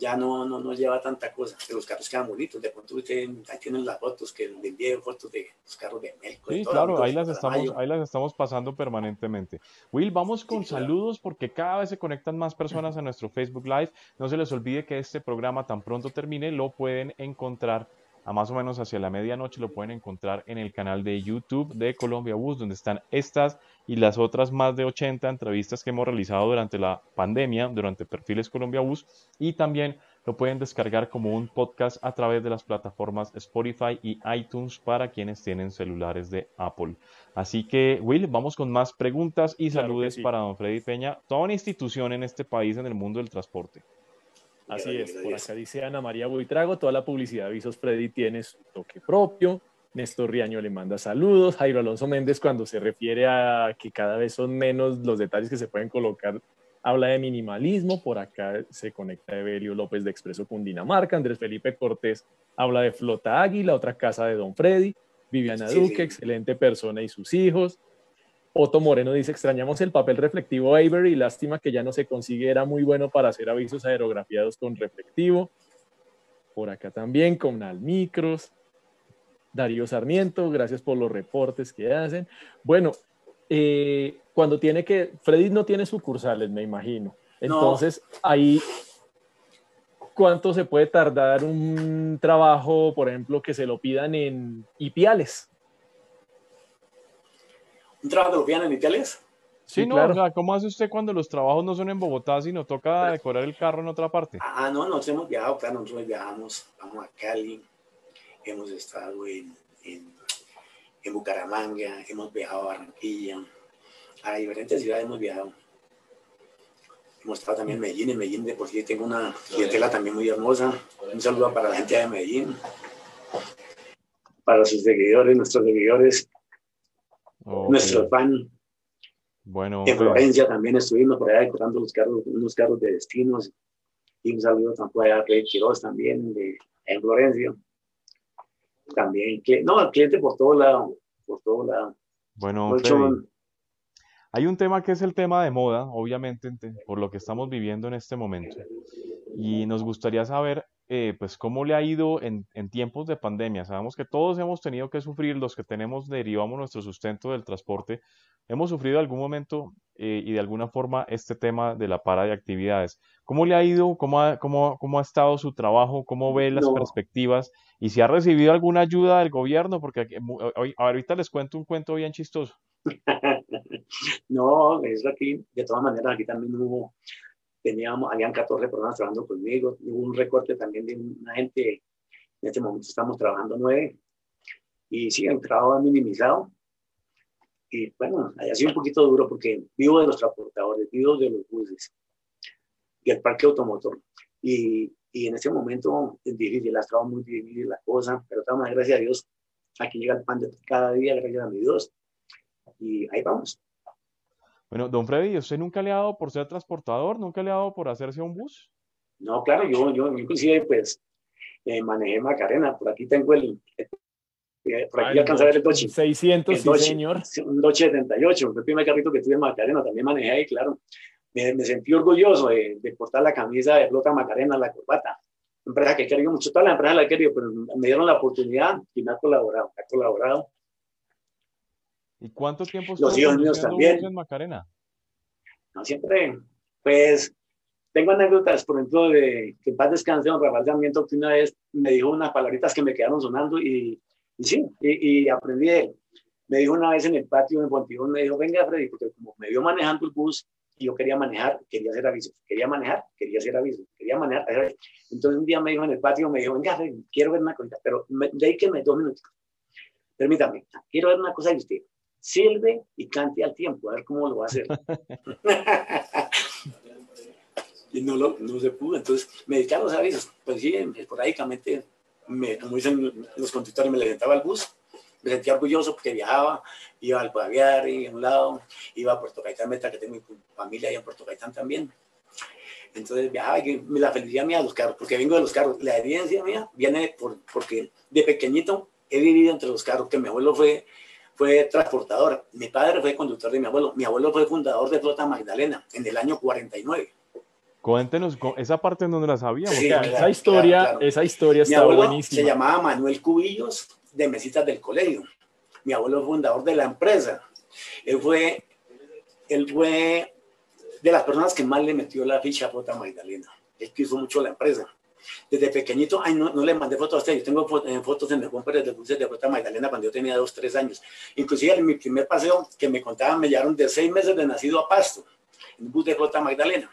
Speaker 3: ya no, no, no lleva tanta cosa. Los carros quedan bonitos. De pronto ustedes ahí tienen las fotos que le envié fotos de los carros de México.
Speaker 1: Sí, claro, ahí las, estamos, ahí las estamos pasando permanentemente. Will, vamos con saludos porque cada vez se conectan más personas a nuestro Facebook Live. No se les olvide que este programa tan pronto termine lo pueden encontrar a más o menos hacia la medianoche lo pueden encontrar en el canal de YouTube de Colombia Bus, donde están estas y las otras más de 80 entrevistas que hemos realizado durante la pandemia, durante Perfiles Colombia Bus, y también lo pueden descargar como un podcast a través de las plataformas Spotify y iTunes para quienes tienen celulares de Apple. Así que, Will, vamos con más preguntas y saludos para don Freddy Peña, toda una institución en este país en el mundo del transporte.
Speaker 2: Así es, por acá dice Ana María Buitrago, toda la publicidad de Avisos Freddy tiene su toque propio. Néstor Riaño le manda saludos. Jairo Alonso Méndez, cuando se refiere a que cada vez son menos los detalles que se pueden colocar, habla de minimalismo. Por acá se conecta Evelio López de Expreso Cundinamarca. Andrés Felipe Cortés habla de Flota Águila, otra casa de Don Freddy. Viviana Duque, excelente persona y sus hijos. Otto Moreno dice, extrañamos el papel reflectivo Avery, lástima que ya no se consigue, era muy bueno para hacer avisos aerografiados con reflectivo. Por acá también con Almicros. Darío Sarmiento, gracias por los reportes que hacen. Bueno, eh, cuando tiene que, Freddy no tiene sucursales, me imagino. Entonces, ahí, ¿cuánto se puede tardar un trabajo, por ejemplo, que se lo pidan en Ipiales?
Speaker 3: Un trabajo lo pidan en Italia.
Speaker 1: Sí, no, claro. o sea, ¿cómo hace usted cuando los trabajos no son en Bogotá, sino toca decorar el carro en otra parte?
Speaker 3: Ah, no, nosotros hemos viajado, claro, nosotros viajamos, vamos a Cali, hemos estado en, en, en Bucaramanga, hemos viajado a Barranquilla, a diferentes ciudades hemos viajado. Hemos estado también en Medellín, en Medellín de por sí tengo una clientela también muy hermosa. Un saludo para la gente de Medellín, para sus seguidores, nuestros seguidores nuestro fan.
Speaker 1: Bueno,
Speaker 3: en Florencia también estuvimos por allá decorando los carros, unos carros de destinos. Y un saludo también a Clay Quiroz también de, en Florencia. También, no, el cliente por todo lado, por todo lado.
Speaker 1: Bueno, hay un tema que es el tema de moda, obviamente, por lo que estamos viviendo en este momento. Y nos gustaría saber eh, pues cómo le ha ido en, tiempos de pandemia. Sabemos que todos hemos tenido que sufrir, los que tenemos, derivamos nuestro sustento del transporte, hemos sufrido algún momento eh, y de alguna forma este tema de la para de actividades. ¿Cómo le ha ido? ¿Cómo ha, cómo, cómo ha estado su trabajo? ¿Cómo ve las perspectivas? ¿Y si ha recibido alguna ayuda del gobierno? Porque hoy, ahorita les cuento un cuento bien chistoso.
Speaker 3: no, es aquí, de todas maneras, aquí también hubo teníamos, habían 14 personas trabajando conmigo, hubo un recorte también de una gente, en este momento estamos trabajando nueve, y sí, el trabajo ha minimizado, y bueno, ha sido un poquito duro porque vivo de los transportadores, vivo de los buses, y el parque automotor, y, y en este momento es difícil, ha estado muy difícil la cosa, pero estamos, gracias a Dios, aquí llega el pan de cada día, gracias a mi Dios, y ahí vamos.
Speaker 1: Bueno, don Freddy, ¿usted nunca le ha dado por ser transportador? ¿Nunca le ha dado por hacerse un bus?
Speaker 3: No, claro, yo, yo inclusive pues eh, manejé Macarena, por aquí tengo el, por aquí alcanzé a ver el Dodge.
Speaker 2: 600,
Speaker 3: el Dodge,
Speaker 2: sí, señor.
Speaker 3: Un Dodge 78, fue el primer carrito que tuve en Macarena, también manejé ahí, claro. Me, me sentí orgulloso de, de, portar la camisa de Flota Macarena, la corbata. Empresa que he querido mucho, toda la empresa la he querido, pero me dieron la oportunidad y me ha colaborado, me ha colaborado.
Speaker 1: ¿Y cuánto tiempo
Speaker 3: Los hijos míos también.
Speaker 1: en Macarena?
Speaker 3: No, siempre, pues, tengo anécdotas, por ejemplo, de que en paz descanse don Rafael Sarmiento, que una vez me dijo unas palabritas que me quedaron sonando y, y sí, y, y, aprendí de él. Me dijo una vez en el patio en Fontibón, me dijo, venga Freddy, porque como me vio manejando el bus y yo quería manejar, quería hacer aviso, quería manejar, quería hacer aviso, quería manejar. Entonces un día me dijo en el patio, me dijo, venga Freddy, quiero ver una cosa, pero me, de ahí que me dos minutos. Permítame, quiero ver una cosa de usted. Silbe y cante al tiempo, a ver cómo lo va a hacer. y no, lo, no se pudo. Entonces me dediqué a los avisos. Pues sí, esporádicamente, me, como dicen los conductores, me levantaba al bus. Me sentía orgulloso porque viajaba, iba al Paviar y a un lado, iba a Puerto Gaitán, Meta, que tengo mi familia ahí en Puerto Gaitán también. Entonces viajaba y la felicidad mía de los carros, porque vengo de los carros. La evidencia mía viene por, porque de pequeñito he vivido entre los carros, que mi abuelo fue, fue transportador, mi padre fue conductor de mi abuelo, mi abuelo fue fundador de Flota Magdalena en el año 49.
Speaker 1: Cuéntenos esa parte en donde la sabíamos.
Speaker 2: Sí, claro, esa historia, claro, claro. esa historia está buenísima.
Speaker 3: Se llamaba Manuel Cubillos de Mesitas del Colegio. Mi abuelo es fundador de la empresa. Él fue, él fue de las personas que más le metió la ficha a Flota Magdalena. Él quiso mucho la empresa. Desde pequeñito, ay, no, no le mandé fotos a usted, yo tengo fotos en el compras de dulces de Flota Magdalena cuando yo tenía dos, tres años. Inclusive en mi primer paseo que me contaban, me llevaron de seis meses de nacido a Pasto, en un bus de Flota Magdalena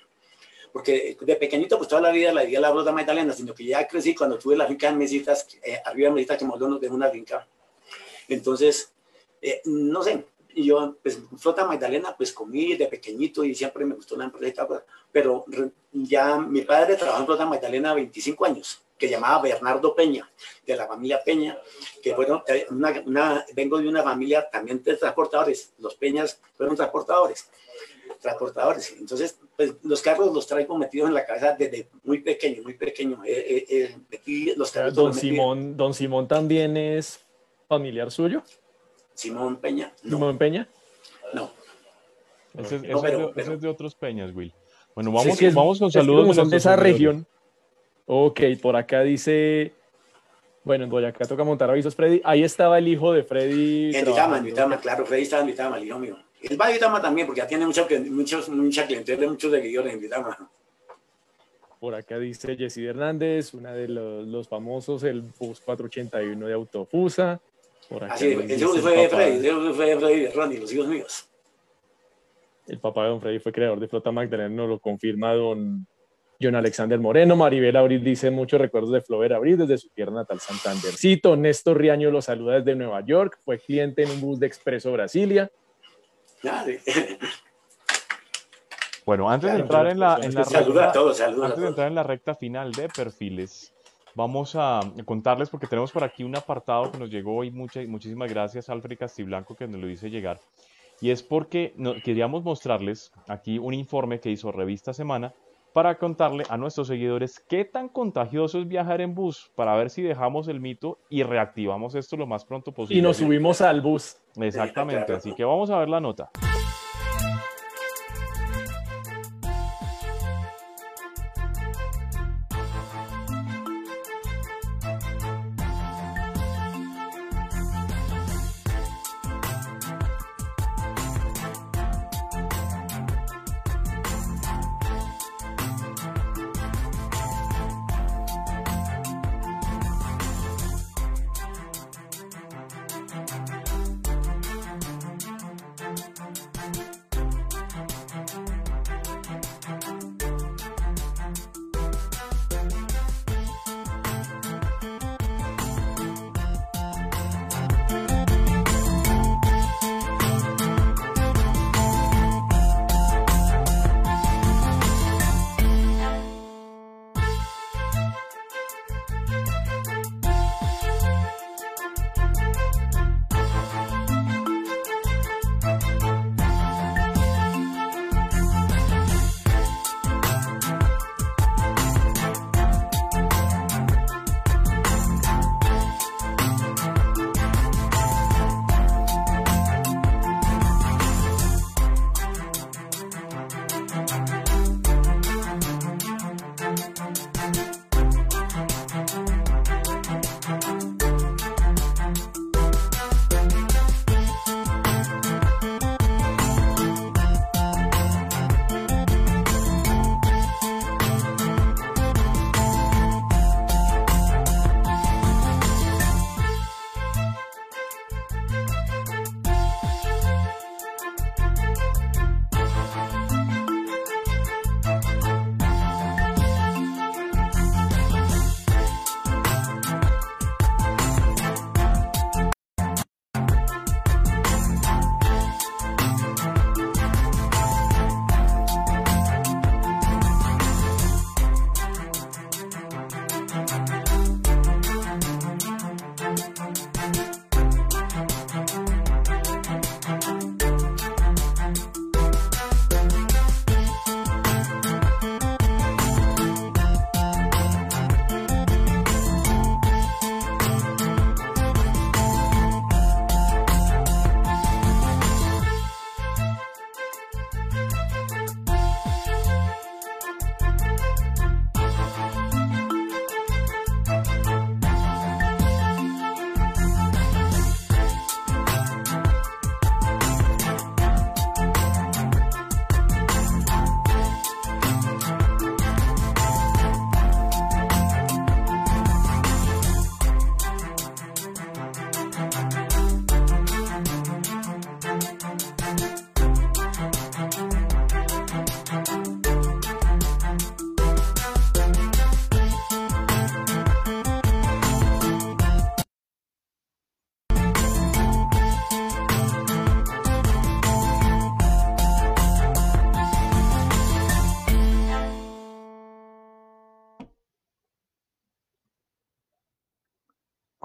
Speaker 3: porque de pequeñito pues toda la vida la di a la Flota Magdalena, sino que ya crecí cuando tuve la finca en Mesitas, eh, arriba de Mesitas, que Moldo de una finca. Entonces, eh, no sé, yo pues Flota Magdalena pues comí de pequeñito y siempre me gustó la empresa, pero ya mi padre trabajó en Flota Magdalena 25 años, que llamaba Bernardo Peña, de la familia Peña, que bueno, una, una, vengo de una familia también de transportadores, los Peñas fueron transportadores transportadores. Entonces, pues, los carros los traigo metidos en la casa desde muy pequeño, muy pequeño. Eh, eh, metí los carros
Speaker 2: don, Simón, don Simón también es familiar suyo.
Speaker 3: Simón Peña.
Speaker 2: No. ¿Simón Peña?
Speaker 3: No.
Speaker 1: Ese, ese,
Speaker 3: No, pero-
Speaker 1: es, de,
Speaker 3: pero-
Speaker 1: ese es de otros peñas, Will. Bueno, vamos,
Speaker 2: es-
Speaker 1: vamos con saludos
Speaker 2: son de esa región. Ok, por acá dice. Bueno, en Boyacá toca montar avisos, Freddy. Ahí estaba el hijo de Freddy.
Speaker 3: En. Vitama, en Vitama, claro, Freddy estaba en Vitama, el hijo mío. Él va a Vitama también, porque ya tiene mucha, muchos, mucha clientela, muchos seguidores en Vitama.
Speaker 2: Por acá dice Jessy Hernández, una de los, los famosos, el bus 481 de Autofusa. Por acá
Speaker 3: Así, bus
Speaker 2: el
Speaker 3: fue de
Speaker 2: papá-
Speaker 3: Freddy, bus fue de Freddy Ronnie, los hijos míos.
Speaker 2: El papá de don Freddy fue creador de Flota Magdalena, nos lo confirma don John Alexander Moreno. Maribel Abril dice muchos recuerdos de Flover Abril desde su tierra natal Santandercito. Néstor Riaño lo saluda desde Nueva York. Fue cliente en un bus de Expreso Brasilia.
Speaker 1: Bueno, antes de
Speaker 3: Claro,
Speaker 1: entrar en la, en la
Speaker 3: Saluda a
Speaker 1: recta-
Speaker 3: todos, saluda a
Speaker 1: antes de
Speaker 3: todos.
Speaker 1: entrar en la recta final de perfiles, vamos a contarles porque tenemos por aquí un apartado que nos llegó y muchas, muchísimas gracias Alfred Castiblanco que nos lo dice llegar. Y es porque queríamos mostrarles aquí un informe que hizo Revista Semana para contarle a nuestros seguidores qué tan contagioso es viajar en bus, para ver si dejamos el mito y reactivamos esto lo más pronto posible.
Speaker 2: Y nos subimos al bus.
Speaker 1: Exactamente, así que vamos a ver la nota.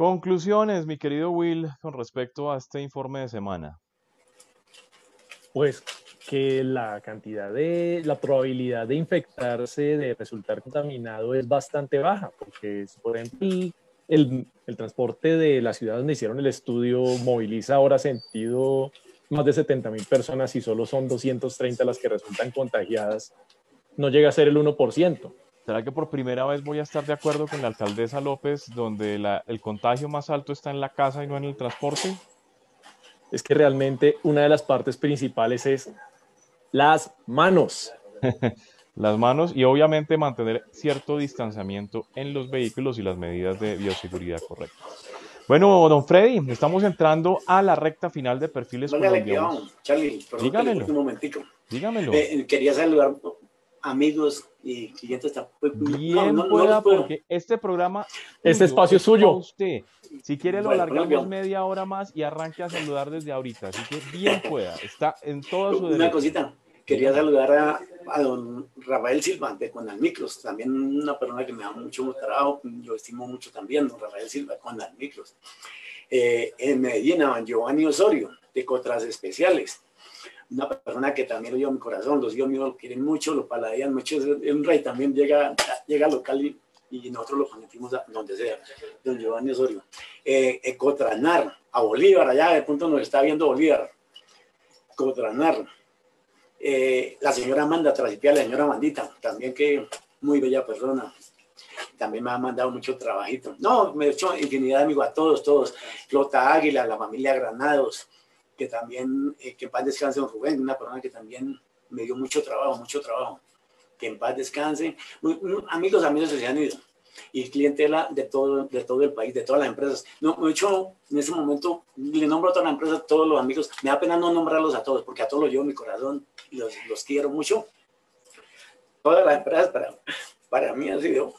Speaker 1: Conclusiones, mi querido Will, con respecto a este informe de semana.
Speaker 2: Pues que la cantidad de, la probabilidad de infectarse, de resultar contaminado es bastante baja, porque por ejemplo el, transporte de la ciudad donde hicieron el estudio moviliza ahora sentido más de 70 mil personas y solo son 230 las que resultan contagiadas, no llega a ser el 1%.
Speaker 1: ¿Será que por primera vez voy a estar de acuerdo con la alcaldesa López, donde la, el contagio más alto está en la casa y no en el transporte?
Speaker 2: Es que realmente una de las partes principales es las manos.
Speaker 1: las manos y obviamente mantener cierto distanciamiento en los vehículos y las medidas de bioseguridad correctas. Bueno, don Freddy, estamos entrando a la recta final de perfiles colombianos.
Speaker 3: Charlie, dígamelo. Un momentico.
Speaker 1: Dígamelo.
Speaker 3: Eh, quería saludar amigos y clientes.
Speaker 1: Pues, Bien pueda, porque este programa...
Speaker 2: Este espacio es suyo.
Speaker 1: Usted. Si quiere lo alargamos media hora más y arranque a saludar desde ahorita. Así que bien pueda. Está en todo su derecho.
Speaker 3: Una cosita. Quería saludar a, a don Rafael Silva de Conalmicros, también una persona que me da mucho trabajo, yo estimo mucho también, don Rafael Silva de Conalmicros. Eh, en Medellín, a Giovanni Osorio de Cotras Especiales, una persona que también lo dio mi corazón, los dios míos lo quieren mucho, lo paladean mucho, es un rey también llega, llega local y, nosotros lo conectimos a donde sea, don Giovanni Osorio. Eh, eh, Cotranar, a Bolívar, allá de punto nos está viendo Bolívar. Cotranar, eh, la señora Amanda Trasipia, la señora Mandita, también que muy bella persona. También me ha mandado mucho trabajito. No, me he hecho infinidad de amigos a todos, todos. Flota Águila, la familia Granados, que también, eh, que en paz descanse don Rubén, una persona que también me dio mucho trabajo, mucho trabajo. Que en paz descanse. Amigos, amigos se han ido y clientela de todo, de todo el país, de todas las empresas. No, de hecho, en ese momento le nombro a todas las empresas, todos los amigos. Me da pena no nombrarlos a todos, porque a todos los llevo mi corazón y los, los quiero mucho. Todas las empresas para, para mí han sido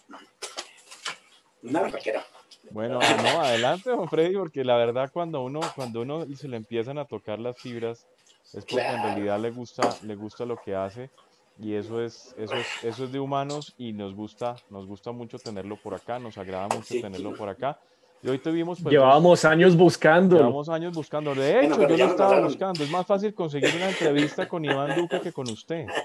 Speaker 3: una raquera.
Speaker 1: Bueno, no, adelante, don Freddy, porque la verdad cuando uno, cuando uno se le empiezan a tocar las fibras, es porque en realidad le gusta, le gusta lo que hace y eso es, eso es, eso es de humanos y nos gusta, nos gusta mucho tenerlo por acá, nos agrada mucho tenerlo por acá. Y hoy tuvimos...
Speaker 2: Pues, Llevábamos años buscando.
Speaker 1: Llevamos años buscando. De hecho, yo lo estaba buscando. Es más fácil conseguir una entrevista con Iván Duque que con usted.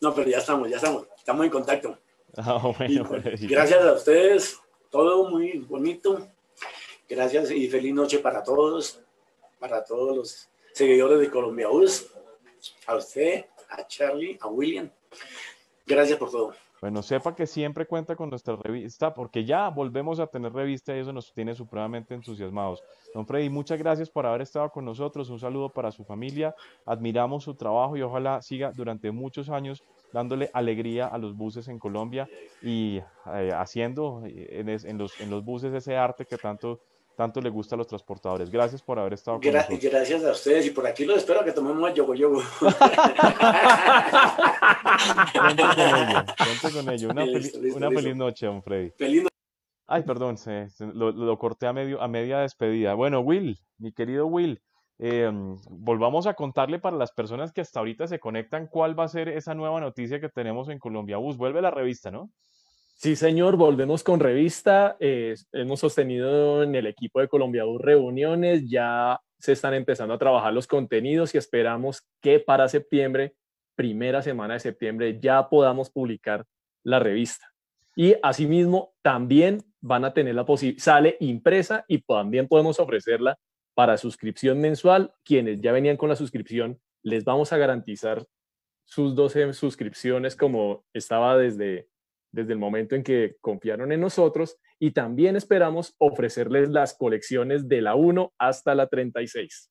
Speaker 3: No, pero ya estamos, ya estamos. Estamos en contacto.
Speaker 1: Ah, bueno,
Speaker 3: pues, gracias a ustedes. Todo muy bonito. Gracias y feliz noche para todos, para todos los seguidores de Colombia US. A usted, a Charlie, a William. Gracias por todo.
Speaker 1: Bueno, sepa que siempre cuenta con nuestra revista, porque ya volvemos a tener revista y eso nos tiene supremamente entusiasmados. Don Freddy, muchas gracias por haber estado con nosotros. Un saludo para su familia. Admiramos su trabajo y ojalá siga durante muchos años dándole alegría a los buses en Colombia y eh, haciendo en, en, los, en los buses ese arte que tanto tanto le gusta a los transportadores. Gracias por haber estado con nosotros.
Speaker 3: Gracias a ustedes y por aquí los espero que tomemos el yogo yogo.
Speaker 1: Cuente con ello, Una, una feliz noche, don Freddy.
Speaker 3: Feliz
Speaker 1: Ay, perdón, se, lo, lo, corté a, medio, a media despedida. Bueno, Will, mi querido Will, eh, volvamos a contarle para las personas que hasta ahorita se conectan cuál va a ser esa nueva noticia que tenemos en Colombia Bus. Vuelve la revista, ¿no?
Speaker 2: Sí, señor, volvemos con revista. Hemos sostenido en el equipo de Colombia Bus reuniones, ya se están empezando a trabajar los contenidos y esperamos que para septiembre, primera semana de septiembre, ya podamos publicar la revista. Y asimismo, también van a tener la posibilidad, sale impresa y también podemos ofrecerla para suscripción mensual. Quienes ya venían con la suscripción, les vamos a garantizar sus 12 suscripciones como estaba desde desde el momento en que confiaron en nosotros y también esperamos ofrecerles las colecciones de la 1 hasta la 36.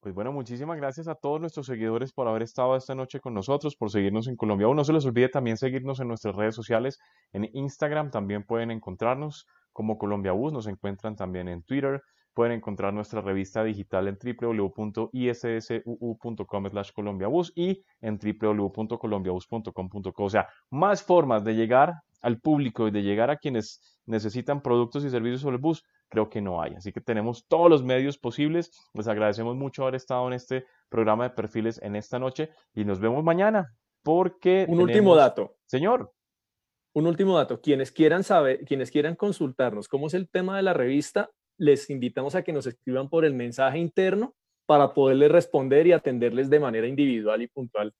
Speaker 1: Pues bueno, muchísimas gracias a todos nuestros seguidores por haber estado esta noche con nosotros, por seguirnos en Colombia. No se les olvide también seguirnos en nuestras redes sociales. En Instagram también pueden encontrarnos como Colombia Bus, nos encuentran también en Twitter, Pueden encontrar nuestra revista digital en www.issuu.com colombiabus y en www.colombiabus.com.co. O sea, más formas de llegar al público y de llegar a quienes necesitan productos y servicios sobre el bus, creo que no hay. Así que tenemos todos los medios posibles. Les agradecemos mucho haber estado en este programa de perfiles en esta noche y nos vemos mañana porque...
Speaker 2: Un último dato.
Speaker 1: Señor.
Speaker 2: un último dato. Quienes quieran saber, quienes quieran consultarnos cómo es el tema de la revista, les invitamos a que nos escriban por el mensaje interno para poderles responder y atenderles de manera individual y puntual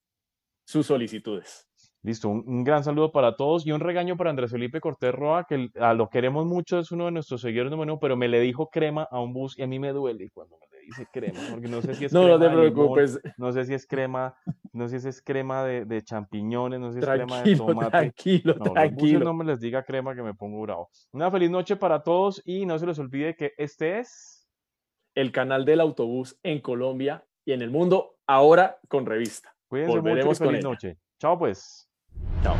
Speaker 2: sus solicitudes.
Speaker 1: Listo, un, gran saludo para todos y un regaño para Andrés Felipe Cortés Roa, que a lo queremos mucho, es uno de nuestros seguidores número uno, pero me le dijo crema a un bus y a mí me duele cuando me le dice crema, porque no sé si es
Speaker 2: no,
Speaker 1: crema
Speaker 2: no te preocupes.
Speaker 1: no sé si es crema, no sé si es crema de, champiñones, no sé si es crema de tomate.
Speaker 2: Tranquilo,
Speaker 1: no,
Speaker 2: tranquilo.
Speaker 1: no me les diga crema que me pongo bravo. Una feliz noche para todos y no se les olvide que este es
Speaker 2: el canal del autobús en Colombia y en el mundo, ahora con revista.
Speaker 1: Cuídense mucho y feliz noche. Chao pues. Chao.